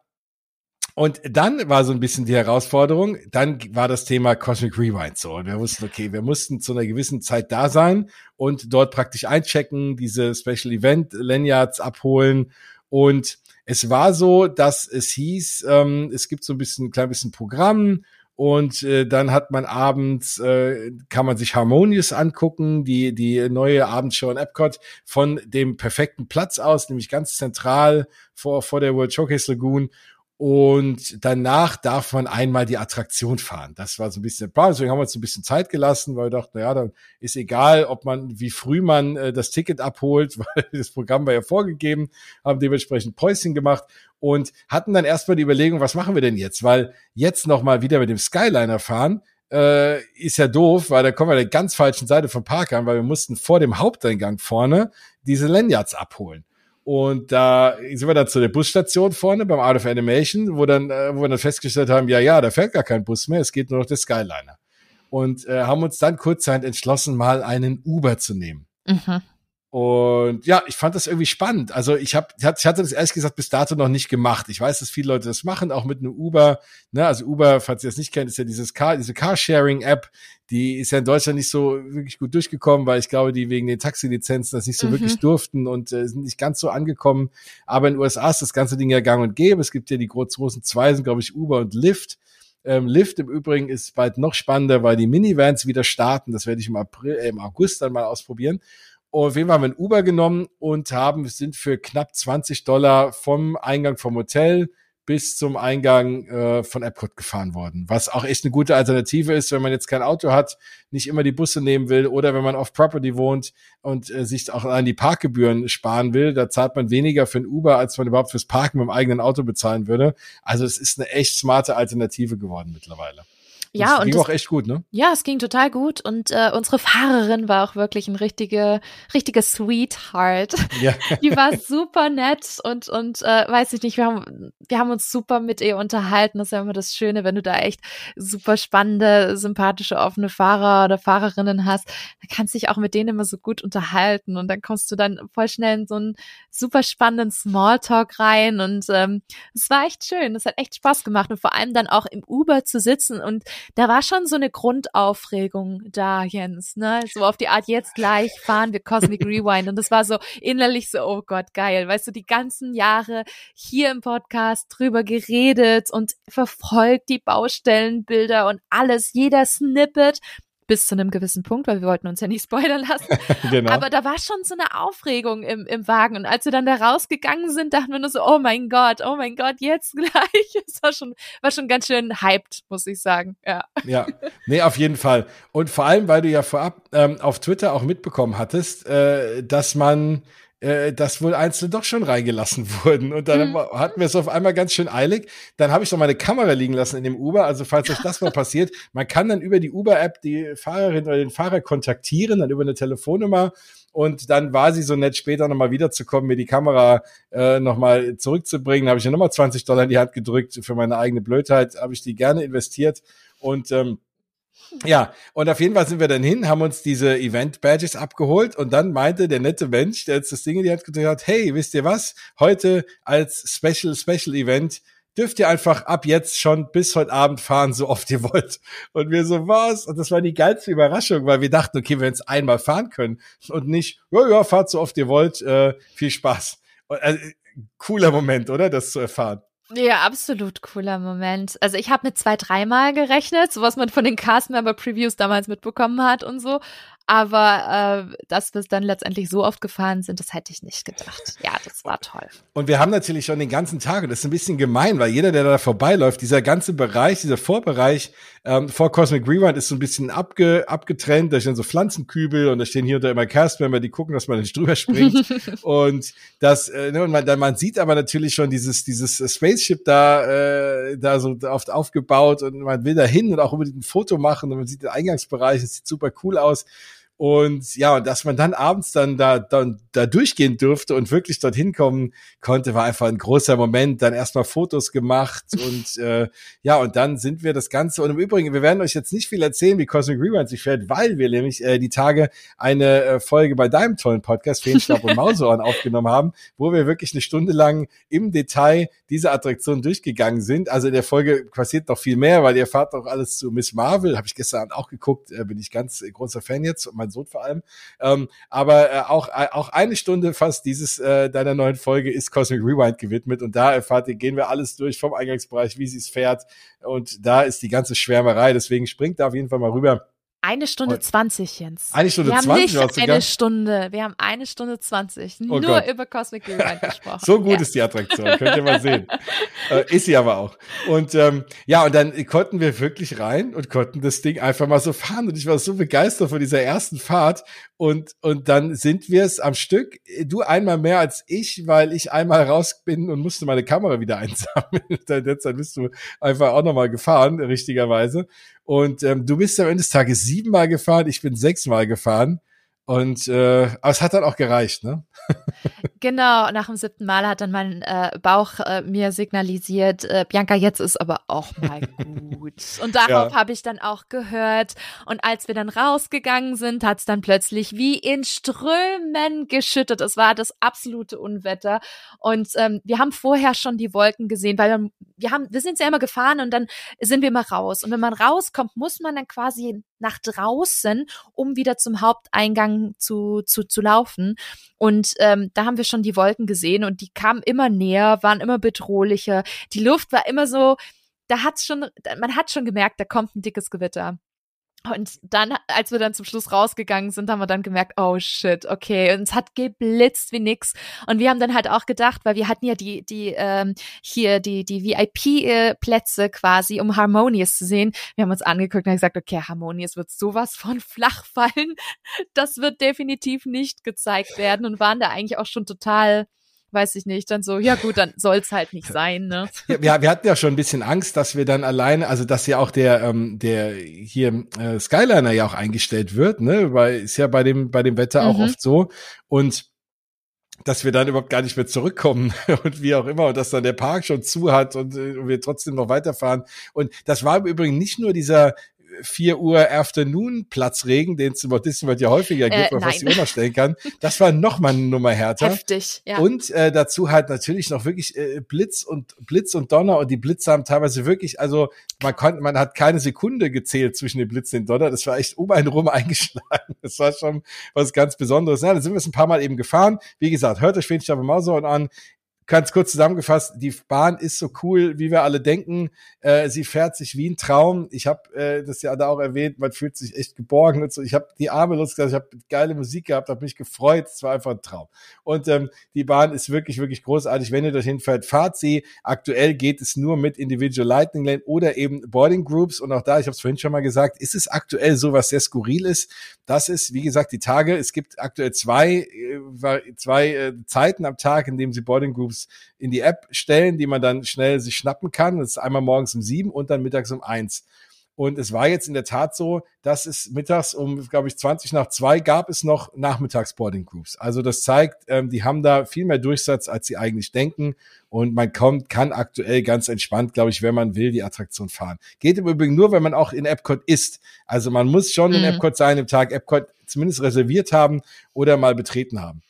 und dann war so ein bisschen die Herausforderung, dann war das Thema Cosmic Rewind so. Und wir wussten, okay, wir mussten zu einer gewissen Zeit da sein und dort praktisch einchecken, diese Special Event Lanyards abholen. Und es war so, dass es hieß, ähm, es gibt so ein bisschen, ein klein bisschen Programm Und äh, dann hat man abends, äh, kann man sich Harmonious angucken, die, die neue Abendshow in Epcot von dem perfekten Platz aus, nämlich ganz zentral vor, vor der World Showcase Lagoon. Und danach darf man einmal die Attraktion fahren. Das war so ein bisschen der Plan. Deswegen haben wir uns ein bisschen Zeit gelassen, weil wir dachten, naja, dann ist egal, ob man, wie früh man äh, das Ticket abholt, (laughs) weil das Programm war ja vorgegeben, haben dementsprechend Päuschen gemacht und hatten dann erstmal die Überlegung, was machen wir denn jetzt? Weil jetzt nochmal wieder mit dem Skyliner fahren, äh, ist ja doof, weil da kommen wir der ganz falschen Seite vom Park an, weil wir mussten vor dem Haupteingang vorne diese Lanyards abholen. Und da sind wir dann zu der Busstation vorne beim Art of Animation, wo dann, äh, wo wir dann festgestellt haben, ja, ja, da fährt gar kein Bus mehr, es geht nur noch der Skyliner. Und äh, haben uns dann kurzzeit entschlossen, mal einen Uber zu nehmen. Mhm. Und ja, ich fand das irgendwie spannend. Also ich habe, ich hatte das ehrlich gesagt bis dato noch nicht gemacht. Ich weiß, dass viele Leute das machen, auch mit einem Uber. Ne? Also Uber, falls ihr das nicht kennt, ist ja dieses Car, diese Carsharing-App. Die ist ja in Deutschland nicht so wirklich gut durchgekommen, weil ich glaube, die wegen den Taxilizenzen das nicht so mhm. wirklich durften und äh, sind nicht ganz so angekommen. Aber in den USA ist das ganze Ding ja gang und gäbe. Es gibt ja die großen zwei sind, glaube ich, Uber und Lyft. Ähm, Lyft im Übrigen ist bald noch spannender, weil die Minivans wieder starten. Das werde ich im April, äh, im August dann mal ausprobieren. Und Fall haben wir ein Uber genommen und haben, sind für knapp 20 Dollar vom Eingang vom Hotel bis zum Eingang äh, von Epcot gefahren worden. Was auch echt eine gute Alternative ist, wenn man jetzt kein Auto hat, nicht immer die Busse nehmen will oder wenn man auf Property wohnt und äh, sich auch an die Parkgebühren sparen will, da zahlt man weniger für ein Uber, als man überhaupt fürs Parken mit dem eigenen Auto bezahlen würde. Also es ist eine echt smarte Alternative geworden mittlerweile. Ja, das ging und auch echt gut, ne? Ja, es ging total gut und äh, unsere Fahrerin war auch wirklich ein richtige, richtige Sweetheart. Ja. (laughs) Die war super nett und und äh, weiß ich nicht, wir haben wir haben uns super mit ihr unterhalten. Das ist ja immer das Schöne, wenn du da echt super spannende, sympathische, offene Fahrer oder Fahrerinnen hast, dann kannst du dich auch mit denen immer so gut unterhalten und dann kommst du dann voll schnell in so einen super spannenden Smalltalk rein und ähm, es war echt schön. Es hat echt Spaß gemacht und vor allem dann auch im Uber zu sitzen und da war schon so eine Grundaufregung da, Jens, ne? So auf die Art, jetzt gleich fahren wir Cosmic Rewind. Und das war so innerlich so, oh Gott, geil. Weißt du, die ganzen Jahre hier im Podcast drüber geredet und verfolgt die Baustellenbilder und alles, jeder Snippet bis zu einem gewissen Punkt, weil wir wollten uns ja nicht (laughs) spoilern lassen. genau. Aber da war schon so eine Aufregung im, im Wagen. Und als wir dann da rausgegangen sind, dachten wir nur so, oh mein Gott, oh mein Gott, jetzt gleich. (laughs) Es war schon, war schon ganz schön hyped, muss ich sagen. Ja. Ja, nee, auf jeden Fall. Und vor allem, weil du ja vorab ähm, auf Twitter auch mitbekommen hattest, äh, dass man äh, dass wohl Einzelne doch schon reingelassen (laughs) wurden. Und dann mhm. hatten wir es auf einmal ganz schön eilig. Dann habe ich noch meine Kamera liegen lassen in dem Uber. Also falls euch das mal (laughs) passiert, man kann dann über die Uber-App die Fahrerin oder den Fahrer kontaktieren, dann über eine Telefonnummer. Und dann war sie so nett, später nochmal wiederzukommen, mir die Kamera äh, nochmal zurückzubringen. Da habe ich ja nochmal 20 Dollar in die Hand gedrückt. Für meine eigene Blödheit habe ich die gerne investiert. Und ähm, ja, und auf jeden Fall sind wir dann hin, haben uns diese Event-Badges abgeholt und dann meinte der nette Mensch, der jetzt das Ding in die Hand gedrückt hat, hey, wisst ihr was? Heute als Special, Special Event dürft ihr einfach ab jetzt schon bis heute Abend fahren, so oft ihr wollt. Und wir so, was? Und das war die geilste Überraschung, weil wir dachten, okay, wir jetzt einmal fahren können und nicht, ja, ja, fahrt so oft ihr wollt, äh, viel Spaß. Und, äh, cooler Moment, oder? Das zu erfahren. Ja, absolut cooler Moment. Also ich habe mit zwei, dreimal gerechnet, so was man von den Cast-Member-Previews damals mitbekommen hat und so. Aber äh, dass wir es dann letztendlich so oft gefahren sind, das hätte ich nicht gedacht. Ja, das war toll. Und wir haben natürlich schon den ganzen Tag, und das ist ein bisschen gemein, weil jeder, der da vorbeiläuft, dieser ganze Bereich, dieser Vorbereich ähm, vor Cosmic Rewind ist so ein bisschen abge, abgetrennt. Da stehen so Pflanzenkübel und da stehen hier und da immer Castmember, die gucken, dass man nicht drüber springt. (laughs) und das, äh, ne, und man, man sieht aber natürlich schon dieses, dieses Spaceship da, äh, da so oft aufgebaut und man will da hin und auch unbedingt ein Foto machen und man sieht den Eingangsbereich, es sieht super cool aus. Und ja, dass man dann abends dann da, dann da durchgehen durfte und wirklich dorthin kommen konnte, war einfach ein großer Moment. Dann erstmal Fotos gemacht (laughs) und äh, ja, und dann sind wir das Ganze. Und im Übrigen, wir werden euch jetzt nicht viel erzählen, wie Cosmic Rewind sich fährt, weil wir nämlich äh, die Tage eine äh, Folge bei deinem tollen Podcast Feenstaub (laughs) und Mausohren aufgenommen haben, wo wir wirklich eine Stunde lang im Detail diese Attraktion durchgegangen sind. Also in der Folge passiert noch viel mehr, weil ihr fahrt doch alles zu Miss Marvel, habe ich gestern auch geguckt, äh, bin ich ganz äh, großer Fan jetzt. Und mein Sohn vor allem. Ähm, aber äh, auch, äh, auch eine Stunde fast dieses äh, deiner neuen Folge ist Cosmic Rewind gewidmet und da erfahrt ihr, gehen wir alles durch vom Eingangsbereich, wie sie es fährt und da ist die ganze Schwärmerei. Deswegen springt da auf jeden Fall mal rüber. Eine Stunde zwanzig, Jens. Eine Stunde wir zwanzig? Wir haben nicht eine Stunde, wir haben eine Stunde zwanzig. Oh nur Gott. über Cosmic (laughs) Rewind gesprochen. so gut ja. ist die Attraktion, könnt ihr mal sehen. (laughs) äh, ist sie aber auch. Und ähm, ja, und dann konnten wir wirklich rein und konnten das Ding einfach mal so fahren. Und ich war so begeistert von dieser ersten Fahrt. Und, und dann sind wir es am Stück. Du einmal mehr als ich, weil ich einmal raus bin und musste meine Kamera wieder (laughs) einsammeln. dann, dann bist du einfach auch nochmal gefahren, richtigerweise. Und ähm, du bist am Ende des Tages siebenmal gefahren, ich bin sechsmal gefahren. Und äh, aber es hat dann auch gereicht, ne? (laughs) genau, nach dem siebten Mal hat dann mein äh, Bauch äh, mir signalisiert, äh, Bianca, jetzt ist aber auch mal gut. (laughs) Und darauf ja. habe ich dann auch gehört. Und als wir dann rausgegangen sind, hat es dann plötzlich wie in Strömen geschüttet. Es war das absolute Unwetter. Und ähm, wir haben vorher schon die Wolken gesehen, weil wir, wir haben, wir sind ja immer gefahren und dann sind wir immer raus. Und wenn man rauskommt, muss man dann quasi nach draußen, um wieder zum Haupteingang zu, zu, zu laufen. Und ähm, da haben wir schon die Wolken gesehen und die kamen immer näher, waren immer bedrohlicher. Die Luft war immer so, da hat's schon, man hat schon gemerkt, da kommt ein dickes Gewitter. Und dann, als wir dann zum Schluss rausgegangen sind, haben wir dann gemerkt, oh shit, okay. Und es hat geblitzt wie nix. Und wir haben dann halt auch gedacht, weil wir hatten ja die, die, ähm, hier die, die VIP-Plätze quasi, um Harmonious zu sehen. Wir haben uns angeguckt und haben gesagt, okay, Harmonious wird sowas von (laughs) flach fallen. Das wird definitiv nicht gezeigt werden und waren da eigentlich auch schon total weiß ich nicht, dann so, ja gut, dann soll's halt nicht sein, ne? (laughs) Ja, wir hatten ja schon ein bisschen Angst, dass wir dann alleine, also dass ja auch der, ähm, der hier äh, Skyliner ja auch eingestellt wird, ne? Weil ist ja bei dem, bei dem Wetter mhm. auch oft so. Und dass wir dann überhaupt gar nicht mehr zurückkommen (laughs) und wie auch immer und dass dann der Park schon zu hat und, äh, und wir trotzdem noch weiterfahren. Und das war im Übrigen nicht nur dieser 4 Uhr Afternoon Platzregen, den es über Disney ja häufiger gibt, äh, man fast immer stellen kann. Das war noch mal eine Nummer härter. Heftig, ja. Und äh, dazu halt natürlich noch wirklich äh, Blitz und Blitz und Donner und die Blitze haben teilweise wirklich, also man konnte, man hat keine Sekunde gezählt zwischen den Blitz und den Donner. Das war echt um einen rum (laughs) eingeschlagen. Das war schon was ganz Besonderes. Ja, dann sind wir es ein paar Mal eben gefahren. Wie gesagt, hört euch Feenstabe Mauser an ganz kurz zusammengefasst, die Bahn ist so cool, wie wir alle denken. Äh, sie fährt sich wie ein Traum. Ich habe äh, das ja da auch erwähnt, man fühlt sich echt geborgen und so. Ich habe die Arme losgelassen, ich habe geile Musik gehabt, habe mich gefreut. Es war einfach ein Traum. Und ähm, die Bahn ist wirklich, wirklich großartig. Wenn ihr dorthin fährt, fahrt sie. Aktuell geht es nur mit Individual Lightning Lane oder eben Boarding Groups. Und auch da, ich habe es vorhin schon mal gesagt, ist es aktuell so, was sehr skurril ist. Das ist, wie gesagt, die Tage. Es gibt aktuell zwei, äh, zwei äh, Zeiten am Tag, in dem sie Boarding Groups News in die App stellen, die man dann schnell sich schnappen kann. Das ist einmal morgens um sieben und dann mittags um eins. Und es war jetzt in der Tat so, dass es mittags um, glaube ich, 20 nach zwei gab es noch Nachmittagsboarding Groups. Also das zeigt, ähm, die haben da viel mehr Durchsatz, als sie eigentlich denken. Und man kommt, kann aktuell ganz entspannt, glaube ich, wenn man will, die Attraktion fahren. Geht im Übrigen nur, wenn man auch in Epcot ist. Also man muss schon mhm. in Epcot sein, im Tag Epcot zumindest reserviert haben oder mal betreten haben.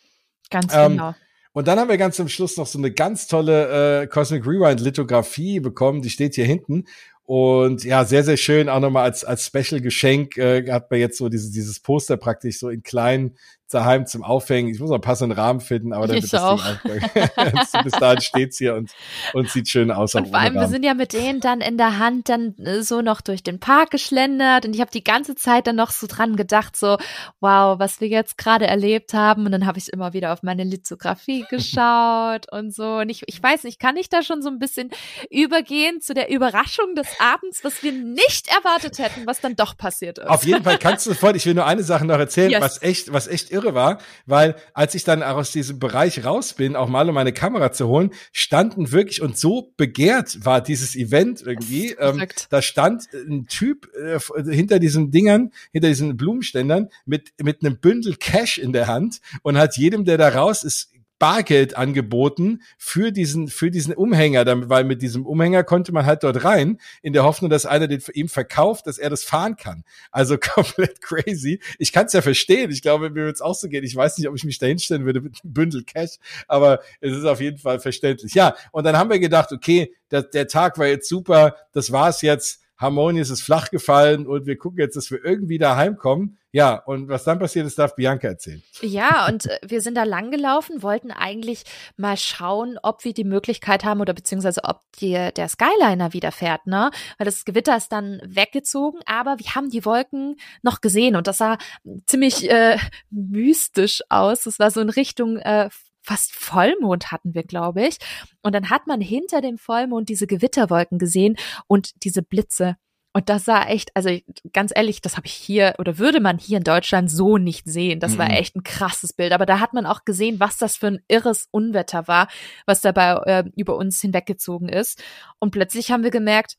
Ganz ähm, genau. Und dann haben wir ganz zum Schluss noch so eine ganz tolle äh, Cosmic Rewind Lithografie bekommen, die steht hier hinten. Und ja, sehr, sehr schön, auch nochmal als, als Special-Geschenk äh, hat man jetzt so dieses, dieses Poster praktisch so in klein daheim zum Aufhängen. Ich muss noch einen passenden Rahmen finden, aber dann ich wird auch. das Ding (laughs) Bis dahin steht's hier und, und sieht schön aus. Und vor allem, wir sind ja mit denen dann in der Hand dann äh, so noch durch den Park geschlendert und ich habe die ganze Zeit dann noch so dran gedacht, so, wow, was wir jetzt gerade erlebt haben. Und dann habe ich immer wieder auf meine Lithografie (laughs) geschaut und so. Und ich, ich weiß nicht, kann ich da schon so ein bisschen übergehen zu der Überraschung des Abends, was wir nicht erwartet hätten, was dann doch passiert ist. Auf jeden Fall kannst du sofort, ich will nur eine Sache noch erzählen, yes. was echt, was echt irre war, weil als ich dann aus diesem Bereich raus bin, auch mal um meine Kamera zu holen, standen wirklich und so begehrt war dieses Event irgendwie. Ähm, da stand ein Typ äh, hinter diesen Dingern, hinter diesen Blumenständern mit mit einem Bündel Cash in der Hand und hat jedem, der da raus ist, Bargeld angeboten für diesen, für diesen Umhänger, weil mit diesem Umhänger konnte man halt dort rein, in der Hoffnung, dass einer den ihm verkauft, dass er das fahren kann. Also (laughs) komplett crazy. Ich kann es ja verstehen. Ich glaube, mir würde es auch so gehen. Ich weiß nicht, ob ich mich da hinstellen würde mit einem Bündel Cash, aber es ist auf jeden Fall verständlich. Ja, und dann haben wir gedacht, okay, der, der Tag war jetzt super, das war's jetzt Harmonious ist flach gefallen und wir gucken jetzt, dass wir irgendwie da heimkommen. Ja, und was dann passiert ist, darf Bianca erzählen. Ja, und äh, wir sind da lang gelaufen, wollten eigentlich mal schauen, ob wir die Möglichkeit haben oder beziehungsweise ob die, der Skyliner wieder fährt, ne? Weil das Gewitter ist dann weggezogen, aber wir haben die Wolken noch gesehen und das sah ziemlich äh, mystisch aus. Es war so in Richtung äh, fast Vollmond hatten wir, glaube ich. Und dann hat man hinter dem Vollmond diese Gewitterwolken gesehen und diese Blitze. Und das sah echt, also ganz ehrlich, das habe ich hier oder würde man hier in Deutschland so nicht sehen. Das mhm. war echt ein krasses Bild. Aber da hat man auch gesehen, was das für ein irres Unwetter war, was dabei äh, über uns hinweggezogen ist. Und plötzlich haben wir gemerkt,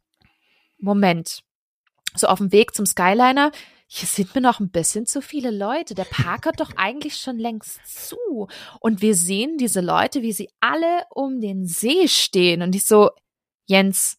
Moment, so auf dem Weg zum Skyliner, hier sind mir noch ein bisschen zu viele Leute. Der Park hat doch eigentlich schon längst zu. Und wir sehen diese Leute, wie sie alle um den See stehen. Und ich so, Jens,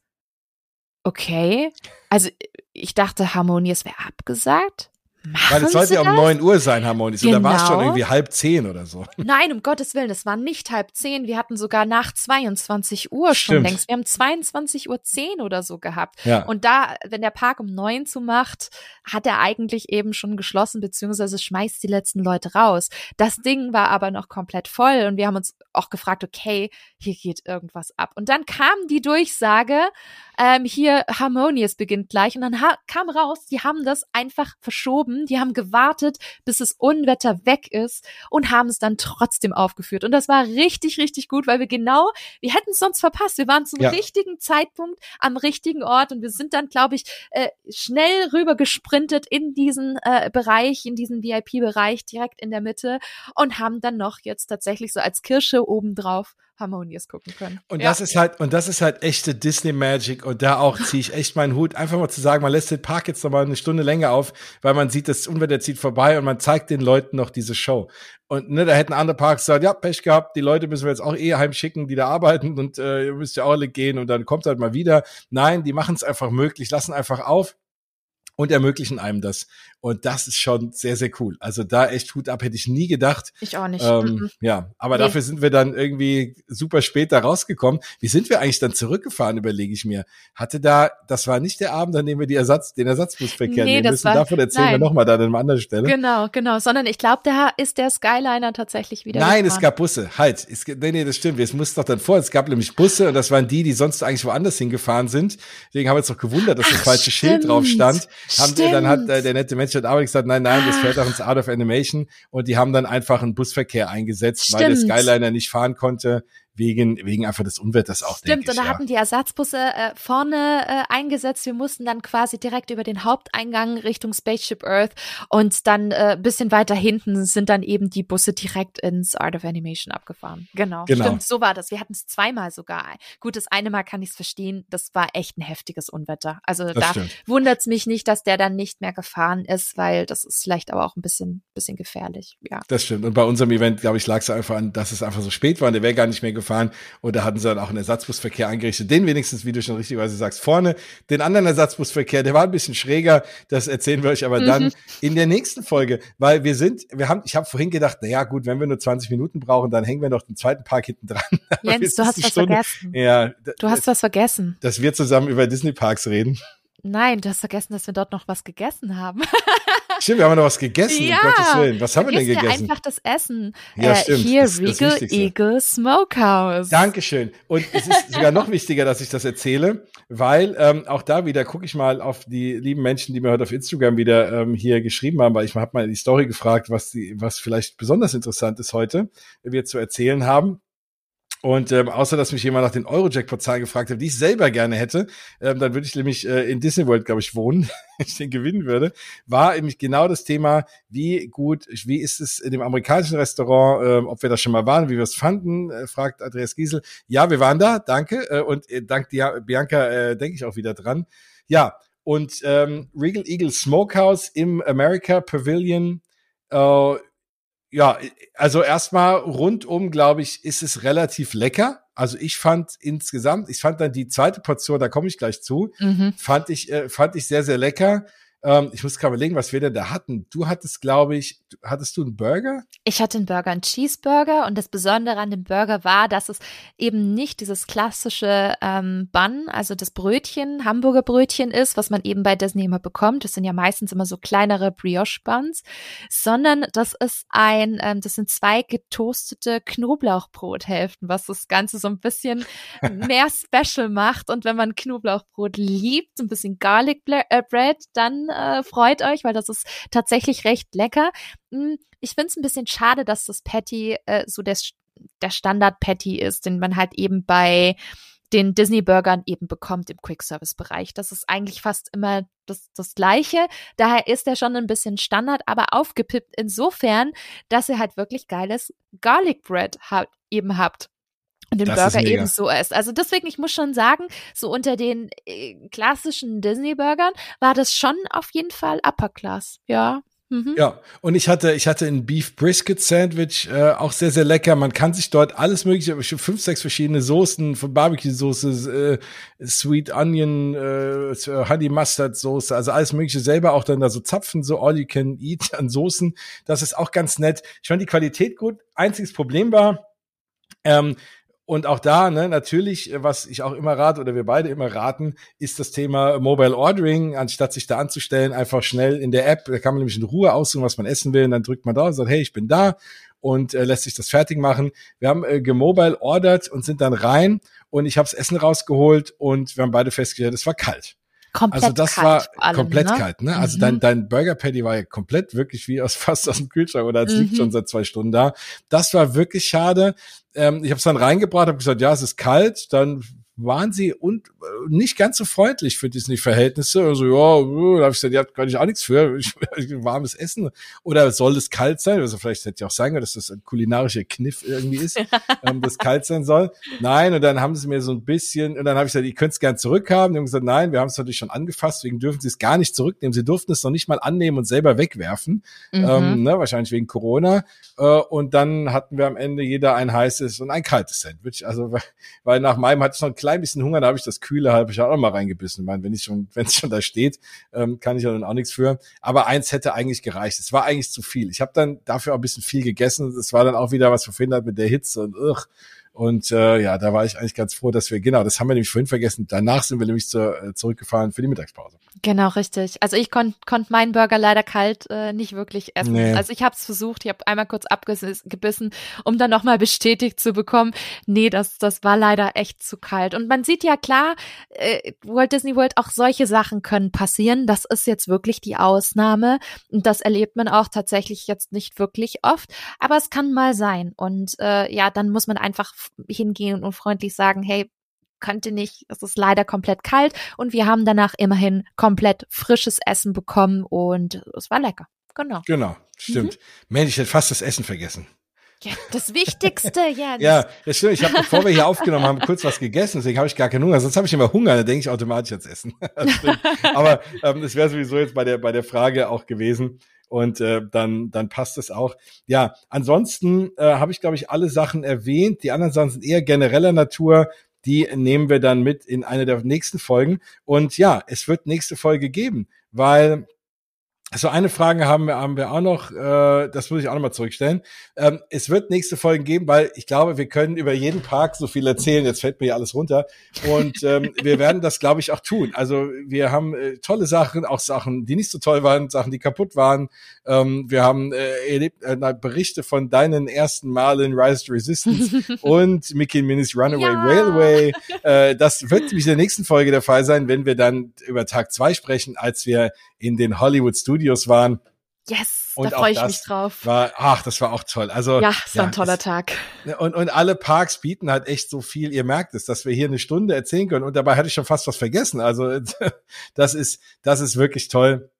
Okay. Also ich dachte, Harmonious wäre abgesagt. Machen Weil es sollte ja um neun Uhr sein, Harmonious. Genau. Und da war es schon irgendwie halb zehn oder so. (laughs) Nein, um Gottes Willen, es war nicht halb zehn. Wir hatten sogar nach 22 Uhr schon Stimmt. längst. Wir haben 22 Uhr zehn oder so gehabt. Ja. Und da, wenn der Park um neun zu macht, hat er eigentlich eben schon geschlossen, beziehungsweise schmeißt die letzten Leute raus. Das Ding war aber noch komplett voll und wir haben uns auch gefragt, okay, hier geht irgendwas ab. Und dann kam die Durchsage, ähm, hier Harmonious beginnt gleich. Und dann kam raus, die haben das einfach verschoben. Die haben gewartet, bis das Unwetter weg ist und haben es dann trotzdem aufgeführt. Und das war richtig, richtig gut, weil wir genau, wir hätten es sonst verpasst. Wir waren zum ja. richtigen Zeitpunkt am richtigen Ort und wir sind dann, glaube ich, äh, schnell rüber gesprintet in diesen äh, Bereich, in diesen VIP-Bereich direkt in der Mitte und haben dann noch jetzt tatsächlich so als Kirsche obendrauf Harmonious gucken können. Und ja. das ist halt, und das ist halt echte Disney Magic und da auch ziehe ich echt meinen Hut, einfach mal zu sagen, man lässt den Park jetzt noch mal eine Stunde länger auf, weil man sieht, das Unwetter zieht vorbei und man zeigt den Leuten noch diese Show. Und ne, da hätten andere Parks gesagt, ja, Pech gehabt, die Leute müssen wir jetzt auch eh heimschicken, die da arbeiten und äh, ihr müsst ja auch alle gehen und dann kommt halt mal wieder. Nein, die machen es einfach möglich, lassen einfach auf und ermöglichen einem das. Und das ist schon sehr, sehr cool. Also da echt Hut ab, hätte ich nie gedacht. Ich auch nicht. Ähm, mhm. Ja, aber nee. dafür sind wir dann irgendwie super spät da rausgekommen. Wie sind wir eigentlich dann zurückgefahren, überlege ich mir. Hatte da, das war nicht der Abend, an dem wir die Ersatz, den Ersatzbusverkehr nee, nehmen müssen. War, Davon erzählen nein. wir nochmal da an einer anderen Stelle. Genau, genau. Sondern ich glaube, da ist der Skyliner tatsächlich wieder. Nein, gefahren. es gab Busse. Halt. Es, nee, nee, das stimmt. Es musste doch dann vor. Es gab nämlich Busse und das waren die, die sonst eigentlich woanders hingefahren sind. Deswegen haben wir uns doch gewundert, dass Ach, das falsche stimmt. Schild drauf stand. Haben, dann hat äh, der nette Mensch hat aber gesagt, nein, nein, das fährt auch ins Out of Animation. Und die haben dann einfach einen Busverkehr eingesetzt, Stimmt. weil der Skyliner nicht fahren konnte wegen, wegen einfach des Unwetters auch. Stimmt, ich, und da ja. hatten die Ersatzbusse äh, vorne äh, eingesetzt. Wir mussten dann quasi direkt über den Haupteingang Richtung Spaceship Earth und dann äh, bisschen weiter hinten sind dann eben die Busse direkt ins Art of Animation abgefahren. Genau, genau. stimmt, so war das. Wir hatten es zweimal sogar. Gut, das eine Mal kann ich es verstehen, das war echt ein heftiges Unwetter. Also das da wundert es mich nicht, dass der dann nicht mehr gefahren ist, weil das ist vielleicht aber auch ein bisschen, bisschen gefährlich. Ja. Das stimmt. Und bei unserem Event, glaube ich, lag es einfach an, dass es einfach so spät war und der wäre gar nicht mehr gefahren gefahren und da hatten sie dann auch einen Ersatzbusverkehr eingerichtet. Den wenigstens, wie du schon richtigerweise sagst, vorne. Den anderen Ersatzbusverkehr, der war ein bisschen schräger. Das erzählen wir euch aber mhm. dann in der nächsten Folge, weil wir sind, wir haben, ich habe vorhin gedacht, na ja, gut, wenn wir nur 20 Minuten brauchen, dann hängen wir noch den zweiten Park hinten dran. (laughs) Jens, du hast was Stunde. vergessen. Ja, du hast was vergessen. Dass wir zusammen über Disney Parks reden. Nein, du hast vergessen, dass wir dort noch was gegessen haben. (laughs) Stimmt, wir haben noch was gegessen, ja, um Gottes Willen. Was haben wir denn gegessen? einfach das Essen. Ja, äh, stimmt. Hier, das, Regal das Eagle Smokehouse. Dankeschön. Und es ist sogar noch wichtiger, dass ich das erzähle, weil ähm, auch da wieder gucke ich mal auf die lieben Menschen, die mir heute auf Instagram wieder ähm, hier geschrieben haben, weil ich habe mal die Story gefragt, was, die, was vielleicht besonders interessant ist heute, wir zu erzählen haben. Und ähm, außer dass mich jemand nach den Euro-Jackpot-Zahlen gefragt hat, die ich selber gerne hätte, ähm, dann würde ich nämlich äh, in Disney World, glaube ich, wohnen, (laughs) wenn ich den gewinnen würde, war nämlich genau das Thema, wie gut, wie ist es in dem amerikanischen Restaurant, ähm, ob wir da schon mal waren, wie wir es fanden, äh, fragt Andreas Giesel. Ja, wir waren da, danke. Äh, und äh, dank dir, Bianca, äh, denke ich auch wieder dran. Ja, und ähm, Regal Eagle Smokehouse im America Pavilion äh, ja, also erstmal rundum, glaube ich, ist es relativ lecker. Also ich fand insgesamt, ich fand dann die zweite Portion, da komme ich gleich zu, mhm. fand ich, äh, fand ich sehr, sehr lecker. Ähm, ich muss gerade überlegen, was wir denn da hatten. Du hattest, glaube ich, hattest du einen Burger? Ich hatte einen Burger, einen Cheeseburger und das Besondere an dem Burger war, dass es eben nicht dieses klassische ähm, Bun, also das Brötchen, Hamburger Brötchen ist, was man eben bei Disney immer bekommt. Das sind ja meistens immer so kleinere Brioche-Buns, sondern das ist ein, ähm, das sind zwei getoastete Knoblauchbrothälften, was das Ganze so ein bisschen (laughs) mehr special macht. Und wenn man Knoblauchbrot liebt, ein bisschen Garlic äh, Bread, dann äh, freut euch, weil das ist tatsächlich recht lecker. Hm, ich finde es ein bisschen schade, dass das Patty äh, so der, der Standard-Patty ist, den man halt eben bei den Disney-Burgern eben bekommt im Quick-Service-Bereich. Das ist eigentlich fast immer das, das Gleiche. Daher ist er schon ein bisschen Standard, aber aufgepippt insofern, dass ihr halt wirklich geiles Garlic Bread ha eben habt und den das Burger eben so ist. Also deswegen, ich muss schon sagen, so unter den äh, klassischen Disney-Burgern war das schon auf jeden Fall Upper Class, ja. Mhm. Ja, und ich hatte, ich hatte ein Beef Brisket Sandwich, äh, auch sehr, sehr lecker. Man kann sich dort alles mögliche, fünf, sechs verschiedene Soßen, von Barbecue-Soße, äh, Sweet Onion, äh, Honey Mustard Soße, also alles mögliche selber auch dann da so zapfen, so all you can eat (laughs) an Soßen. Das ist auch ganz nett. Ich fand die Qualität gut. Einziges Problem war, ähm, und auch da, ne, natürlich, äh, was ich auch immer rate oder wir beide immer raten, ist das Thema Mobile Ordering, anstatt sich da anzustellen, einfach schnell in der App, da kann man nämlich in Ruhe aussuchen, was man essen will, und dann drückt man da und sagt, hey, ich bin da und äh, lässt sich das fertig machen. Wir haben äh, gemobile ordered und sind dann rein und ich habe das Essen rausgeholt und wir haben beide festgestellt, es war kalt. Komplett also das kalt war allem, komplett ne? kalt, ne? Also mhm. dein, dein Burger Patty war ja komplett wirklich wie aus (laughs) fast aus dem Kühlschrank oder es mhm. liegt schon seit zwei Stunden da. Das war wirklich schade. Ähm, ich habe es dann reingebracht, habe gesagt, ja, es ist kalt. Dann waren sie und äh, nicht ganz so freundlich für Disney-Verhältnisse. Also ja, äh, da habe ich gesagt, ihr habt gar nicht auch nichts für ich, warmes Essen. Oder soll es kalt sein? Also vielleicht hätte ich auch sagen können, dass das ein kulinarischer Kniff irgendwie ist, (laughs) ähm, das kalt sein soll. Nein, und dann haben sie mir so ein bisschen, und dann habe ich gesagt, ihr könnt es gern zurückhaben. Die haben gesagt, nein, wir haben es natürlich schon angefasst, deswegen dürfen sie es gar nicht zurücknehmen. Sie durften es noch nicht mal annehmen und selber wegwerfen. Mhm. Ähm, ne, wahrscheinlich wegen Corona. Äh, und dann hatten wir am Ende jeder ein heißes und ein kaltes Sandwich. Also, (laughs) weil nach meinem hatte ich noch ein klein bisschen Hunger, da habe ich das kühle halbe ich auch mal reingebissen. Ich meine, wenn ich schon, (laughs) schon da steht, ähm, kann ich ja dann auch nichts für. Aber eins hätte eigentlich gereicht. Es war eigentlich zu viel. Ich habe dann dafür auch ein bisschen viel gegessen. Es war dann auch wieder was verhindert mit der Hitze und ugh. Und äh, ja, da war ich eigentlich ganz froh, dass wir, genau, das haben wir nämlich vorhin vergessen. Danach sind wir nämlich zu, äh, zurückgefahren für die Mittagspause. Genau, richtig. Also ich konnte konnt meinen Burger leider kalt äh, nicht wirklich essen. Nee. Also ich habe es versucht, ich habe einmal kurz abgebissen, um dann nochmal (laughs) bestätigt zu bekommen, nee, das, das war leider echt zu kalt. Und man sieht ja klar, äh, Walt Disney World, auch solche Sachen können passieren. Das ist jetzt wirklich die Ausnahme. Und das erlebt man auch tatsächlich jetzt nicht wirklich oft. Aber es kann mal sein. Und äh, ja, dann muss man einfach hingehen und freundlich sagen, hey, könnte nicht, es ist leider komplett kalt und wir haben danach immerhin komplett frisches Essen bekommen und es war lecker. Genau. Genau, stimmt. Mhm. Mensch, ich hätte fast das Essen vergessen. Ja, das Wichtigste, (laughs) ja. ja, das stimmt. Ich habe, bevor wir hier aufgenommen haben, kurz was gegessen, deswegen habe ich gar keinen Hunger. Sonst habe ich immer Hunger, dann denke ich automatisch ans Essen. (laughs) Aber ähm, das wäre sowieso jetzt bei der, bei der Frage auch gewesen und äh, dann, dann passt es auch. Ja, ansonsten äh, habe ich, glaube ich, alle Sachen erwähnt. Die anderen Sachen sind eher genereller Natur. Die nehmen wir dann mit in eine der nächsten Folgen. Und ja, es wird nächste Folge geben, weil so eine Frage haben wir, haben wir auch noch, äh, das muss ich auch noch mal zurückstellen. Ähm, es wird nächste Folgen geben, weil ich glaube, wir können über jeden Park so viel erzählen. Jetzt fällt mir ja alles runter. Und ähm, wir werden das, glaube ich, auch tun. Also wir haben äh, tolle Sachen, auch Sachen, die nicht so toll waren, Sachen, die kaputt waren. Ähm, wir haben äh, erlebt, äh, Berichte von deinen ersten Malen Rise to Resistance (laughs) und Mickey Minnie's Runaway ja. Railway. Äh, das wird nämlich in der nächsten Folge der Fall sein, wenn wir dann über Tag zwei sprechen, als wir in den Hollywood Studios waren. Yes, und da freue ich mich drauf. War, ach, das war auch toll. Also ja, es war ja, ein toller es, Tag. Und, und alle Parks bieten halt echt so viel. Ihr merkt es, dass wir hier eine Stunde erzählen können. Und dabei hatte ich schon fast was vergessen. Also (laughs) das ist, das ist wirklich toll.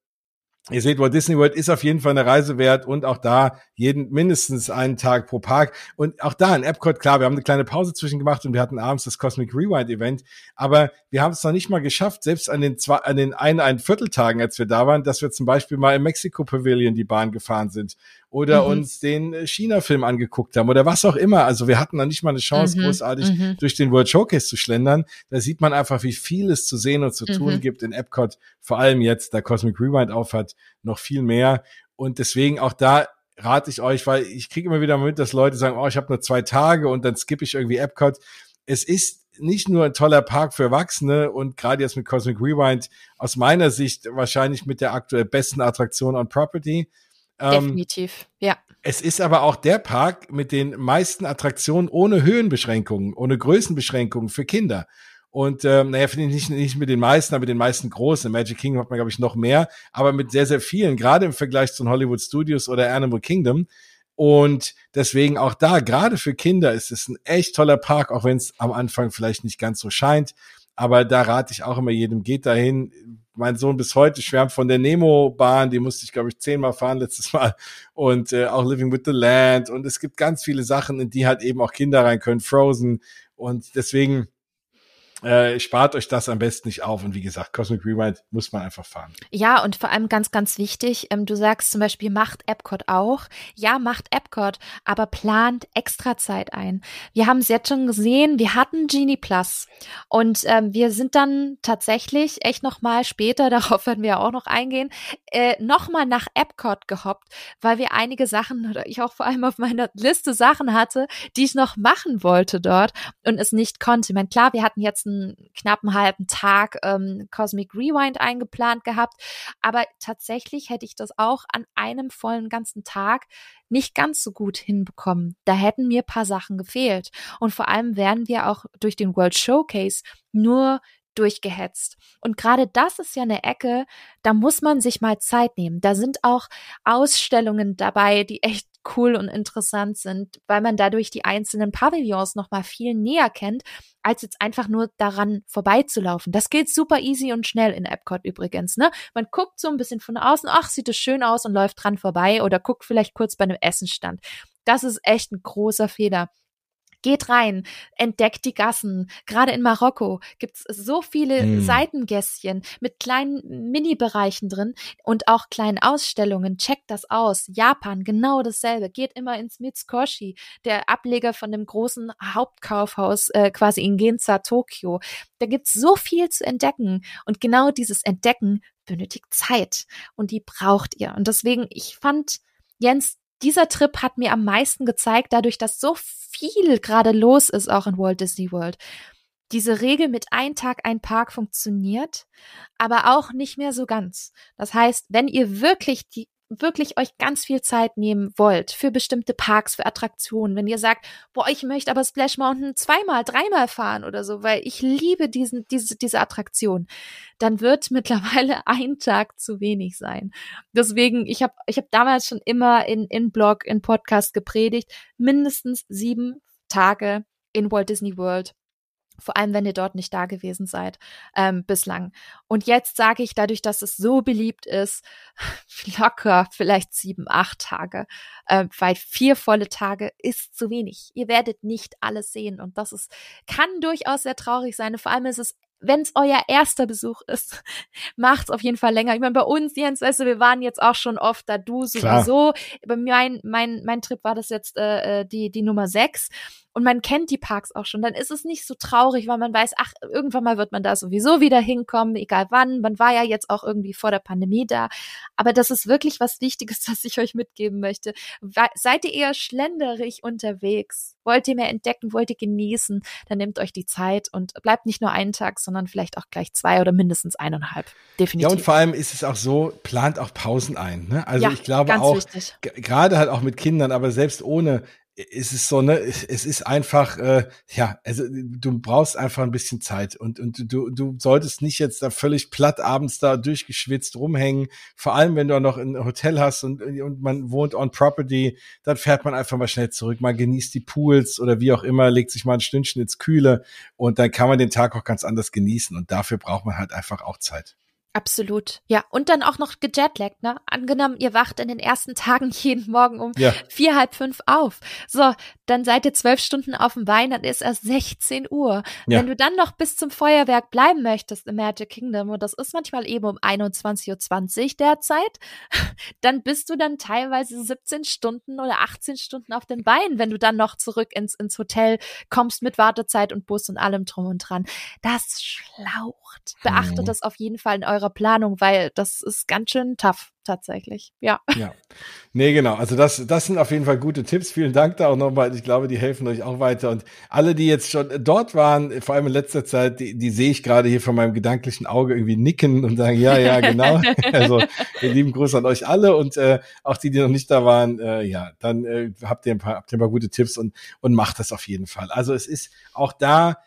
Ihr seht, Walt Disney World ist auf jeden Fall eine Reise wert und auch da jeden mindestens einen Tag pro Park. Und auch da in Epcot, klar, wir haben eine kleine Pause zwischen gemacht und wir hatten abends das Cosmic Rewind Event. Aber wir haben es noch nicht mal geschafft, selbst an den zwei, an den ein, ein Vierteltagen, als wir da waren, dass wir zum Beispiel mal im Mexiko Pavilion die Bahn gefahren sind oder mhm. uns den äh, China-Film angeguckt haben oder was auch immer. Also wir hatten noch nicht mal eine Chance, mhm. großartig mhm. durch den World Showcase zu schlendern. Da sieht man einfach, wie viel es zu sehen und zu tun mhm. gibt in Epcot. Vor allem jetzt, da Cosmic Rewind aufhat, noch viel mehr. Und deswegen auch da rate ich euch, weil ich kriege immer wieder mit, dass Leute sagen, oh, ich habe nur zwei Tage und dann skippe ich irgendwie Epcot. Es ist nicht nur ein toller Park für Erwachsene und gerade jetzt mit Cosmic Rewind aus meiner Sicht wahrscheinlich mit der aktuell besten Attraktion on Property. Ähm, Definitiv, ja. Es ist aber auch der Park mit den meisten Attraktionen ohne Höhenbeschränkungen, ohne Größenbeschränkungen für Kinder. Und ähm, naja, finde ich nicht, nicht mit den meisten, aber mit den meisten großen. Magic Kingdom hat man, glaube ich, noch mehr, aber mit sehr, sehr vielen, gerade im Vergleich zu Hollywood Studios oder Animal Kingdom. Und deswegen auch da, gerade für Kinder, ist es ein echt toller Park, auch wenn es am Anfang vielleicht nicht ganz so scheint. Aber da rate ich auch immer jedem, geht dahin. Mein Sohn bis heute schwärmt von der Nemo-Bahn, die musste ich, glaube ich, zehnmal fahren letztes Mal. Und äh, auch Living with the Land. Und es gibt ganz viele Sachen, in die halt eben auch Kinder rein können. Frozen. Und deswegen, äh, spart euch das am besten nicht auf. Und wie gesagt, Cosmic Rewind muss man einfach fahren. Ja, und vor allem ganz, ganz wichtig, ähm, du sagst zum Beispiel, macht Epcot auch. Ja, macht Epcot, aber plant extra Zeit ein. Wir haben es jetzt schon gesehen, wir hatten Genie Plus. Und ähm, wir sind dann tatsächlich echt nochmal später, (laughs) darauf werden wir auch noch eingehen, äh, nochmal nach Epcot gehoppt, weil wir einige Sachen, oder ich auch vor allem auf meiner Liste Sachen hatte, die ich noch machen wollte dort und es nicht konnte. Ich meine, klar, wir hatten jetzt einen knappen halben Tag ähm, Cosmic Rewind eingeplant gehabt. Aber tatsächlich hätte ich das auch an einem vollen ganzen Tag nicht ganz so gut hinbekommen. Da hätten mir paar Sachen gefehlt. Und vor allem wären wir auch durch den World Showcase nur durchgehetzt. Und gerade das ist ja eine Ecke, da muss man sich mal Zeit nehmen. Da sind auch Ausstellungen dabei, die echt cool und interessant sind, weil man dadurch die einzelnen Pavillons noch mal viel näher kennt, als jetzt einfach nur daran vorbeizulaufen. Das geht super easy und schnell in Epcot übrigens, ne? Man guckt so ein bisschen von außen, ach, sieht es schön aus und läuft dran vorbei oder guckt vielleicht kurz bei einem Essenstand. Das ist echt ein großer Fehler. Geht rein, entdeckt die Gassen. Gerade in Marokko gibt's so viele mm. Seitengässchen mit kleinen Mini-Bereichen drin und auch kleinen Ausstellungen. Checkt das aus. Japan, genau dasselbe. Geht immer ins Mitsukoshi, der Ableger von dem großen Hauptkaufhaus äh, quasi in Ginza, Tokio. Da gibt's so viel zu entdecken. Und genau dieses Entdecken benötigt Zeit. Und die braucht ihr. Und deswegen, ich fand, Jens, dieser Trip hat mir am meisten gezeigt, dadurch, dass so viel gerade los ist, auch in Walt Disney World. Diese Regel mit ein Tag, ein Park funktioniert, aber auch nicht mehr so ganz. Das heißt, wenn ihr wirklich die wirklich euch ganz viel Zeit nehmen wollt für bestimmte Parks, für Attraktionen, wenn ihr sagt, boah, ich möchte aber Splash Mountain zweimal, dreimal fahren oder so, weil ich liebe diesen, diese, diese Attraktion, dann wird (laughs) mittlerweile ein Tag zu wenig sein. Deswegen, ich habe ich hab damals schon immer in, in Blog, in Podcast gepredigt, mindestens sieben Tage in Walt Disney World vor allem wenn ihr dort nicht da gewesen seid ähm, bislang. Und jetzt sage ich, dadurch, dass es so beliebt ist, (laughs) locker vielleicht sieben, acht Tage, äh, weil vier volle Tage ist zu wenig. Ihr werdet nicht alles sehen und das ist kann durchaus sehr traurig sein. vor allem ist es wenn es euer erster Besuch ist, (laughs) macht's auf jeden Fall länger. Ich meine, bei uns, Jens, weißt du, wir waren jetzt auch schon oft da, du sowieso. Klar. Bei mein, mein, mein Trip war das jetzt äh, äh die, die Nummer sechs und man kennt die Parks auch schon, dann ist es nicht so traurig, weil man weiß, ach, irgendwann mal wird man da sowieso wieder hinkommen, egal wann. Man war ja jetzt auch irgendwie vor der Pandemie da. Aber das ist wirklich was Wichtiges, (laughs) was ich euch mitgeben möchte. Seid ihr eher schlenderig unterwegs? Wollt ihr mehr entdecken? Wollt ihr genießen? Dann nehmt euch die Zeit und bleibt nicht nur einen Tag, sondern vielleicht auch gleich zwei oder mindestens eineinhalb. Definitiv. Ja, und vor allem ist es auch so, plant auch Pausen ein. Ne? Also ja, ich glaube auch, gerade halt auch mit Kindern, aber selbst ohne, ist es so, ne, es ist einfach, äh, ja, also du brauchst einfach ein bisschen Zeit und, und du, du solltest nicht jetzt da völlig platt abends da durchgeschwitzt rumhängen, vor allem wenn du auch noch ein Hotel hast und, und man wohnt on property, dann fährt man einfach mal schnell zurück, man genießt die Pools oder wie auch immer, legt sich mal ein Stündchen ins Kühle und dann kann man den Tag auch ganz anders genießen und dafür braucht man halt einfach auch Zeit. Absolut. Ja, und dann auch noch gejetlaggt, ne? Angenommen, ihr wacht in den ersten (laughs) Tagen jeden Morgen um ja. vier, halb fünf auf. So, dann seid ihr zwölf Stunden auf dem Bein, dann ist erst 16 Uhr. Ja. Wenn du dann noch bis zum Feuerwerk bleiben möchtest im Magic Kingdom, und das ist manchmal eben um 21.20 Uhr derzeit, (laughs) dann bist du dann teilweise 17 Stunden oder 18 Stunden auf den Beinen, wenn du dann noch zurück ins, ins Hotel kommst mit Wartezeit und Bus und allem drum und dran. Das schlaucht. Beachtet mhm. das auf jeden Fall in eurer Planung, weil das ist ganz schön tough tatsächlich. Ja. Ja. Nee, genau. Also das, das sind auf jeden Fall gute Tipps. Vielen Dank da auch nochmal. Ich glaube, die helfen euch auch weiter. Und alle, die jetzt schon dort waren, vor allem in letzter Zeit, die, die sehe ich gerade hier von meinem gedanklichen Auge irgendwie nicken und sagen, ja, ja, genau. (laughs) also lieben Gruß an euch alle und äh, auch die, die noch nicht da waren, äh, ja, dann äh, habt ihr ein paar, habt ihr ein paar gute Tipps und, und macht das auf jeden Fall. Also es ist auch da,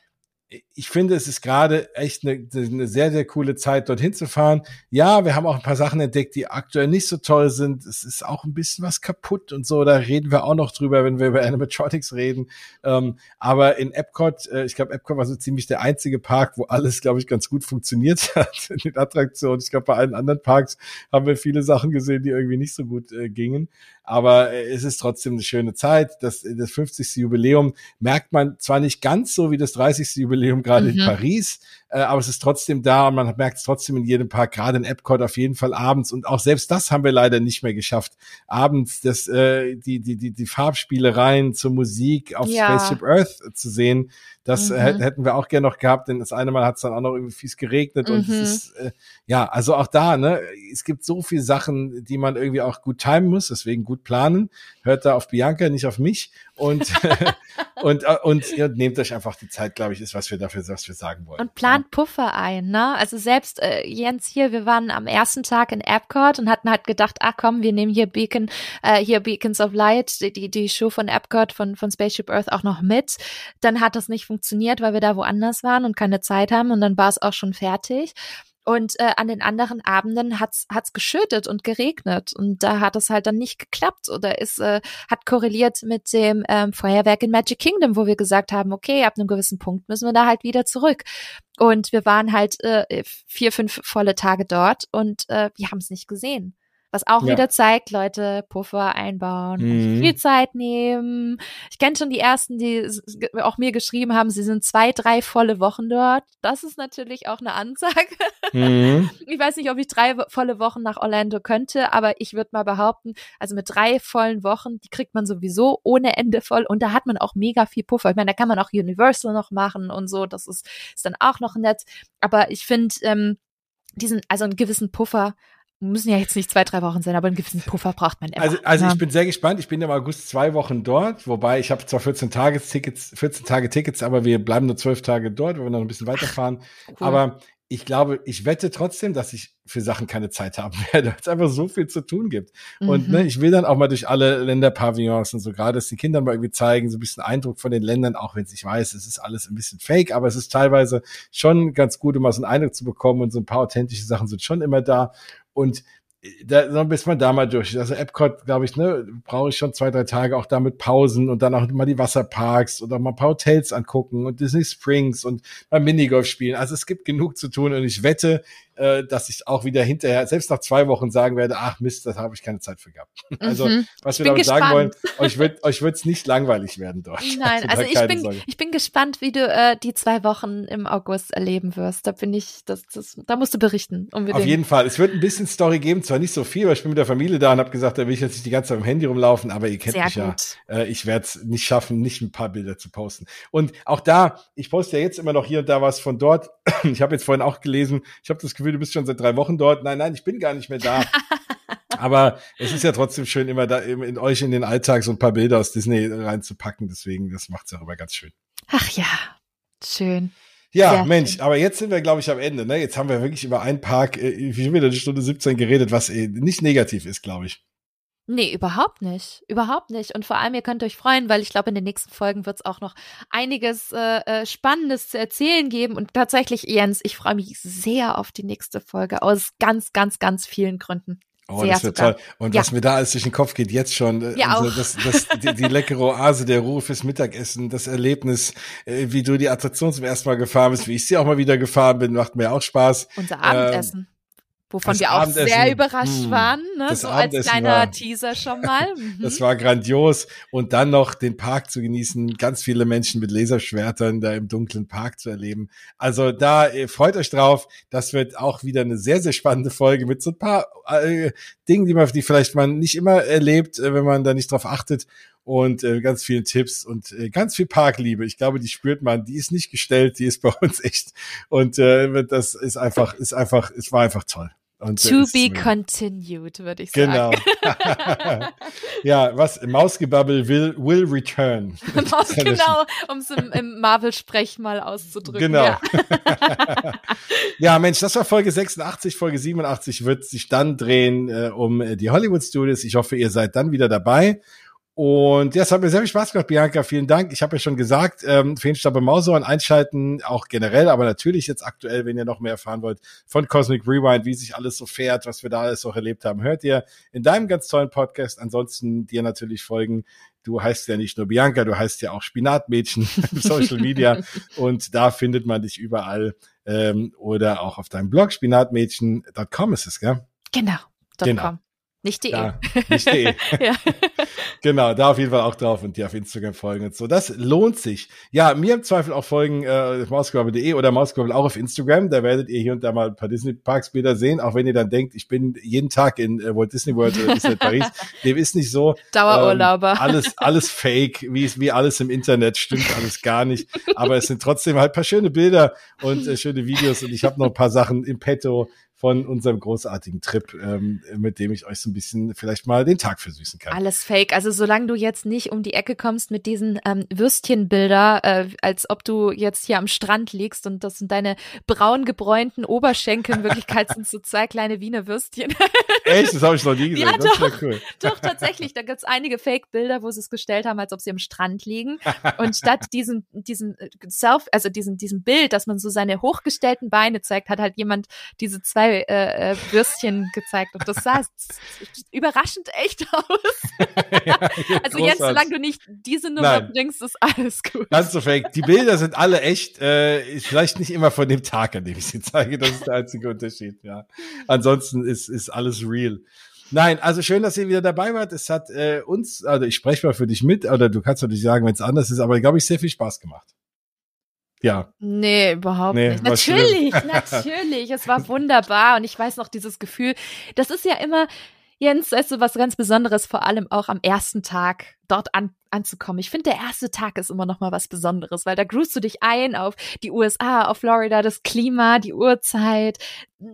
ich finde, es ist gerade echt eine, eine, sehr, sehr coole Zeit, dorthin zu fahren. Ja, wir haben auch ein paar Sachen entdeckt, die aktuell nicht so toll sind. Es ist auch ein bisschen was kaputt und so. Da reden wir auch noch drüber, wenn wir über (laughs) Animatronics reden. Ähm, aber in Epcot, äh, ich glaube, Epcot war so ziemlich der einzige Park, wo alles, glaube ich, ganz gut funktioniert (laughs) hat in den Attraktionen. Ich glaube, bei allen anderen Parks haben wir viele Sachen gesehen, die irgendwie nicht so gut äh, gingen. Aber äh, es ist trotzdem eine schöne Zeit. Das, das 50. Jubiläum merkt man zwar nicht ganz so wie das 30. Jubiläum gerade mhm. in Paris, äh, aber es ist trotzdem da und man merkt es trotzdem in jedem Park, gerade in Epcot auf jeden Fall abends. Und auch selbst das haben wir leider nicht mehr geschafft. Abends das, äh, die, die, die, die Farbspielereien zur Musik auf ja. Spaceship Earth zu sehen, das mhm. hätten wir auch gerne noch gehabt, denn das eine Mal hat es dann auch noch irgendwie fies geregnet mhm. und es mhm. ist, äh, ja, also auch da, ne, es gibt so viele Sachen, die man irgendwie auch gut timen muss, deswegen gut planen. Hört da auf Bianca, nicht auf mich und, (laughs) und, äh, und ihr nehmt euch einfach die Zeit, glaube ich, ist, was wir dafür, was wir sagen wollen. Und plant Puffer ein, ne? Also selbst äh, Jens hier, wir waren am ersten Tag in Epcot und hatten halt gedacht, ach komm, wir nehmen hier Beacon, äh, hier Beacons of Light, die, die Show von Epcot, von, von Spaceship Earth auch noch mit. Dann hat das nicht funktioniert, weil wir da woanders waren und keine Zeit haben und dann war es auch schon fertig. Und äh, an den anderen Abenden hat's hat's geschüttet und geregnet und da hat es halt dann nicht geklappt oder ist äh, hat korreliert mit dem ähm, Feuerwerk in Magic Kingdom, wo wir gesagt haben, okay, ab einem gewissen Punkt müssen wir da halt wieder zurück. Und wir waren halt äh, vier, fünf volle Tage dort und äh, wir haben es nicht gesehen. Was auch ja. wieder zeigt, Leute, Puffer einbauen, mhm. viel Zeit nehmen. Ich kenne schon die ersten, die auch mir geschrieben haben, sie sind zwei, drei volle Wochen dort. Das ist natürlich auch eine Ansage. Mhm. (laughs) Ich weiß nicht, ob ich drei volle Wochen nach Orlando könnte, aber ich würde mal behaupten, also mit drei vollen Wochen, die kriegt man sowieso ohne Ende voll und da hat man auch mega viel Puffer. Ich meine, da kann man auch Universal noch machen und so. Das ist, ist dann auch noch nett. Aber ich finde, ähm, diesen, also einen gewissen Puffer müssen ja jetzt nicht zwei, drei Wochen sein, aber einen gewissen Puffer braucht man immer. Also, also ja. ich bin sehr gespannt. Ich bin im August zwei Wochen dort, wobei ich habe zwar 14 Tage Tickets, 14 Tage Tickets, aber wir bleiben nur zwölf Tage dort, weil wir noch ein bisschen weiterfahren. Cool. Aber ich glaube, ich wette trotzdem, dass ich für Sachen keine Zeit haben (laughs) werde, weil es einfach so viel zu tun gibt. Mhm. Und ne, ich will dann auch mal durch alle Länderpavillons und so, gerade dass die Kinder mal irgendwie zeigen, so ein bisschen Eindruck von den Ländern, auch wenn ich weiß, es ist alles ein bisschen fake, aber es ist teilweise schon ganz gut, um mal so einen Eindruck zu bekommen und so ein paar authentische Sachen sind schon immer da. Und da, bis man da mal durch. Also Epcot, glaube ich, ne, brauche ich schon zwei, drei Tage auch damit Pausen und dann auch mal die Wasserparks oder mal ein paar Hotels angucken und Disney Springs und mal Minigolf spielen. Also es gibt genug zu tun und ich wette, äh, dass ich auch wieder hinterher, selbst nach zwei Wochen sagen werde, ach Mist, das habe ich keine Zeit für gehabt. (laughs) Also, mhm. was wir damit gespannt. sagen wollen, euch wird euch wird's nicht langweilig werden dort. Nein, also, also ich bin, ich bin gespannt, wie du äh, die zwei Wochen im August erleben wirst. Da bin ich, das, das, da musst du berichten. Unbedingt. Auf jeden Fall. Es wird ein bisschen Story geben, zwar nicht so viel, weil ich bin mit der Familie da und habe gesagt, da will ich jetzt nicht die ganze Zeit im Handy rumlaufen, aber ihr kennt Sehr mich gut. ja. Äh, ich werde es nicht schaffen, nicht ein paar Bilder zu posten. Und auch da, ich poste ja jetzt immer noch hier und da was von dort. (clears throat) Ich habe jetzt vorhin auch gelesen, ich habe das Gefühl, du bist schon seit drei Wochen dort. Nein, nein, ich bin gar nicht mehr da. (laughs) Aber es ist ja trotzdem schön, immer da in euch in den Alltag so ein paar Bilder aus Disney reinzupacken. Deswegen, das macht es auch immer ganz schön. Ach ja, schön. Ja, Sehr Mensch, schön. aber jetzt sind wir, glaube ich, am Ende. Ne? Jetzt haben wir wirklich über einen Park, äh, wie wieder eine Stunde 17 geredet, was äh, nicht negativ ist, glaube ich. Nee, überhaupt nicht. Überhaupt nicht. Und vor allem, ihr könnt euch freuen, weil ich glaube, in den nächsten Folgen wird es auch noch einiges äh, äh, Spannendes zu erzählen geben. Und tatsächlich, Jens, ich freue mich sehr auf die nächste Folge aus ganz, ganz, ganz vielen Gründen. Oh, Sehr das wird toll. Und ja. was mir da alles durch den Kopf geht, jetzt schon, äh, ja, also das, das, die, die leckere Oase, der Ruhe fürs Mittagessen, das Erlebnis, äh, wie du die Attraktion zum ersten Mal gefahren bist, wie ich sie auch mal wieder gefahren bin, macht mir auch Spaß. Unser Abendessen. Ähm, Wovon das wir auch sehr überrascht mh, waren, ne? so als kleiner war, Teaser schon mal. (laughs) Mhm. das war grandios. Und dann noch den Park zu genießen, ganz viele Menschen mit Laserschwertern da im dunklen Park zu erleben. Also da äh, freut euch drauf. Das wird auch wieder eine sehr, sehr spannende Folge mit so ein paar äh, Dingen, die man, die vielleicht man nicht immer erlebt, äh, wenn man da nicht drauf achtet und äh, ganz vielen Tipps und äh, ganz viel Parkliebe. Ich glaube, die spürt man. Die ist nicht gestellt, die ist bei uns echt. Und äh, das ist einfach, ist einfach, es war einfach toll. Und to be continued, würde ich sagen. Genau. (laughs) ja, was Mausgebabbel will, will return. (laughs) Maus, genau, um es im, im Marvel-Sprech mal auszudrücken. Genau. Ja. (laughs) ja. Mensch, das war Folge 86. Folge 87 wird sich dann drehen äh, um die Hollywood Studios. Ich hoffe, ihr seid dann wieder dabei. Und ja, es hat mir sehr viel Spaß gemacht, Bianca. Vielen Dank. Ich habe ja schon gesagt, ähm, Feenstabe Mausohren einschalten, auch generell, aber natürlich jetzt aktuell, wenn ihr noch mehr erfahren wollt von Cosmic Rewind, wie sich alles so fährt, was wir da alles auch erlebt haben, hört ihr in deinem ganz tollen Podcast. Ansonsten dir natürlich folgen. Du heißt ja nicht nur Bianca, du heißt ja auch Spinatmädchen (laughs) Social Media (laughs) und da findet man dich überall ähm, oder auch auf deinem Blog spinatmädchen.com ist es, gell? Genau. Genau. Nicht die ja, Nicht die (laughs) (laughs) ja. Genau, da auf jeden Fall auch drauf und dir auf Instagram folgen und so. Das lohnt sich. Ja, mir im Zweifel auch folgen, äh, mausgebabbel.de oder mausgebabbel auch auf Instagram. Da werdet ihr hier und da mal ein paar Disney Parks Bilder sehen, auch wenn ihr dann denkt, ich bin jeden Tag in äh, Walt Disney World oder Disney (laughs) Paris. Dem ist nicht so. Dauerurlauber. Ähm, alles, alles fake, wie, wie alles im Internet, stimmt alles gar nicht. Aber es sind trotzdem halt paar schöne Bilder und äh, schöne Videos und ich habe noch ein paar Sachen im Petto, von unserem großartigen Trip, ähm, mit dem ich euch so ein bisschen vielleicht mal den Tag versüßen kann. Alles fake. Also solange du jetzt nicht um die Ecke kommst mit diesen ähm, Würstchenbilder, äh, als ob du jetzt hier am Strand liegst und das sind deine braun gebräunten Oberschenkel. In Wirklichkeit sind so zwei kleine Wiener Würstchen. (laughs) Echt? Das habe ich noch nie gesehen. Ja, das doch, cool. doch, tatsächlich. Da gibt's einige Fake-Bilder, wo sie es gestellt haben, als ob sie am Strand liegen. Und statt diesen, diesen äh, Self, also diesen, diesem Bild, dass man so seine hochgestellten Beine zeigt, hat halt jemand diese zwei zwei äh, äh, Würstchen gezeigt und das sah überraschend echt aus. (laughs) ja, also jetzt, solange du nicht diese Nummer Nein. bringst, ist alles gut. Ganz so fake. Die Bilder sind alle echt, äh, vielleicht nicht immer von dem Tag, an dem ich sie zeige. Das ist der einzige Unterschied, ja. Ansonsten ist, ist alles real. Nein, also schön, dass ihr wieder dabei wart. Es hat äh, uns, also ich spreche mal für dich mit, oder du kannst natürlich sagen, wenn es anders ist, aber glaube ich, sehr viel Spaß gemacht. Ja. Nee, überhaupt nee, nicht. Natürlich, (laughs) natürlich. Es war wunderbar und ich weiß noch dieses Gefühl. Das ist ja immer, Jens, weißt du, was ganz Besonderes, vor allem auch am ersten Tag dort an, anzukommen. Ich finde, der erste Tag ist immer noch mal was Besonderes, weil da grüßt du dich ein auf die USA, auf Florida, das Klima, die Uhrzeit,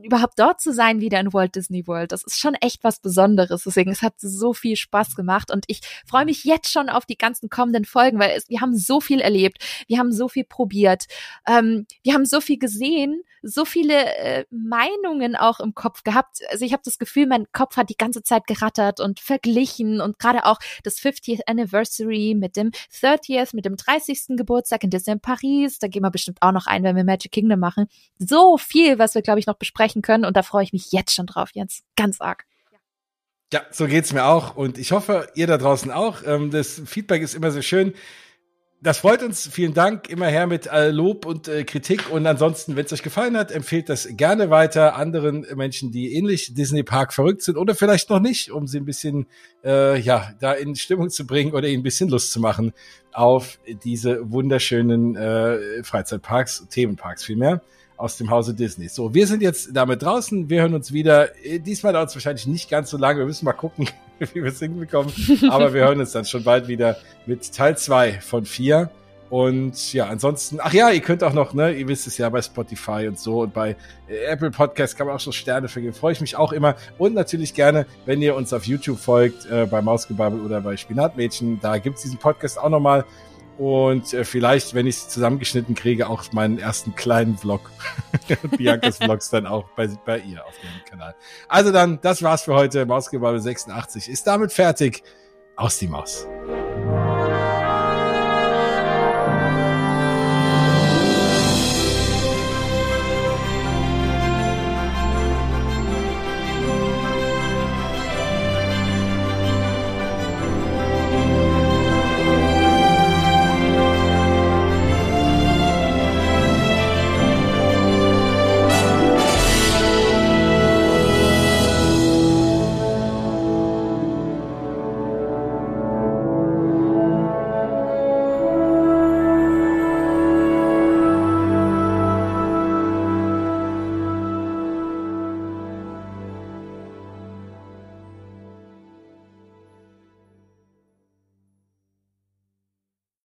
überhaupt dort zu sein wieder in Walt Disney World. Das ist schon echt was Besonderes. Deswegen, es hat so viel Spaß gemacht und ich freue mich jetzt schon auf die ganzen kommenden Folgen, weil es, wir haben so viel erlebt, wir haben so viel probiert, ähm, wir haben so viel gesehen, so viele äh, Meinungen auch im Kopf gehabt. Also ich habe das Gefühl, mein Kopf hat die ganze Zeit gerattert und verglichen und gerade auch das 50th Anniversary mit dem 30th, mit dem 30. Geburtstag in Disneyland Paris. Da gehen wir bestimmt auch noch ein, wenn wir Magic Kingdom machen. So viel, was wir, glaube ich, noch besprechen können. Und da freue ich mich jetzt schon drauf, Jens. Ganz arg. Ja, so geht's mir auch. Und ich hoffe, ihr da draußen auch. Ähm, das Feedback ist immer so schön das freut uns. Vielen Dank. Immer her mit äh, Lob und äh, Kritik. Und ansonsten, wenn es euch gefallen hat, empfehlt das gerne weiter anderen Menschen, die ähnlich Disney Park verrückt sind oder vielleicht noch nicht, um sie ein bisschen, äh, ja, da in Stimmung zu bringen oder ihnen ein bisschen Lust zu machen auf diese wunderschönen äh, Freizeitparks, Themenparks vielmehr aus dem Hause Disney. So, wir sind jetzt damit draußen. Wir hören uns wieder. Äh, diesmal dauert es wahrscheinlich nicht ganz so lange. Wir müssen mal gucken, (laughs) wie wir es hinbekommen. Aber wir hören uns dann schon bald wieder mit Teil zwei von vier. Und ja, ansonsten, ach ja, ihr könnt auch noch, ne, ihr wisst es ja, bei Spotify und so und bei äh, Apple Podcast kann man auch so Sterne vergeben. Freue ich mich auch immer. Und natürlich gerne, wenn ihr uns auf YouTube folgt, äh, bei Mausgebabbel oder bei Spinatmädchen, da gibt's diesen Podcast auch nochmal und äh, vielleicht, wenn ich es zusammengeschnitten kriege, auch meinen ersten kleinen Vlog. (laughs) Biancas Vlogs dann auch bei, bei ihr auf dem Kanal. Also dann, das war's für heute. Mausgebabbel 86 ist damit fertig. Aus die Maus.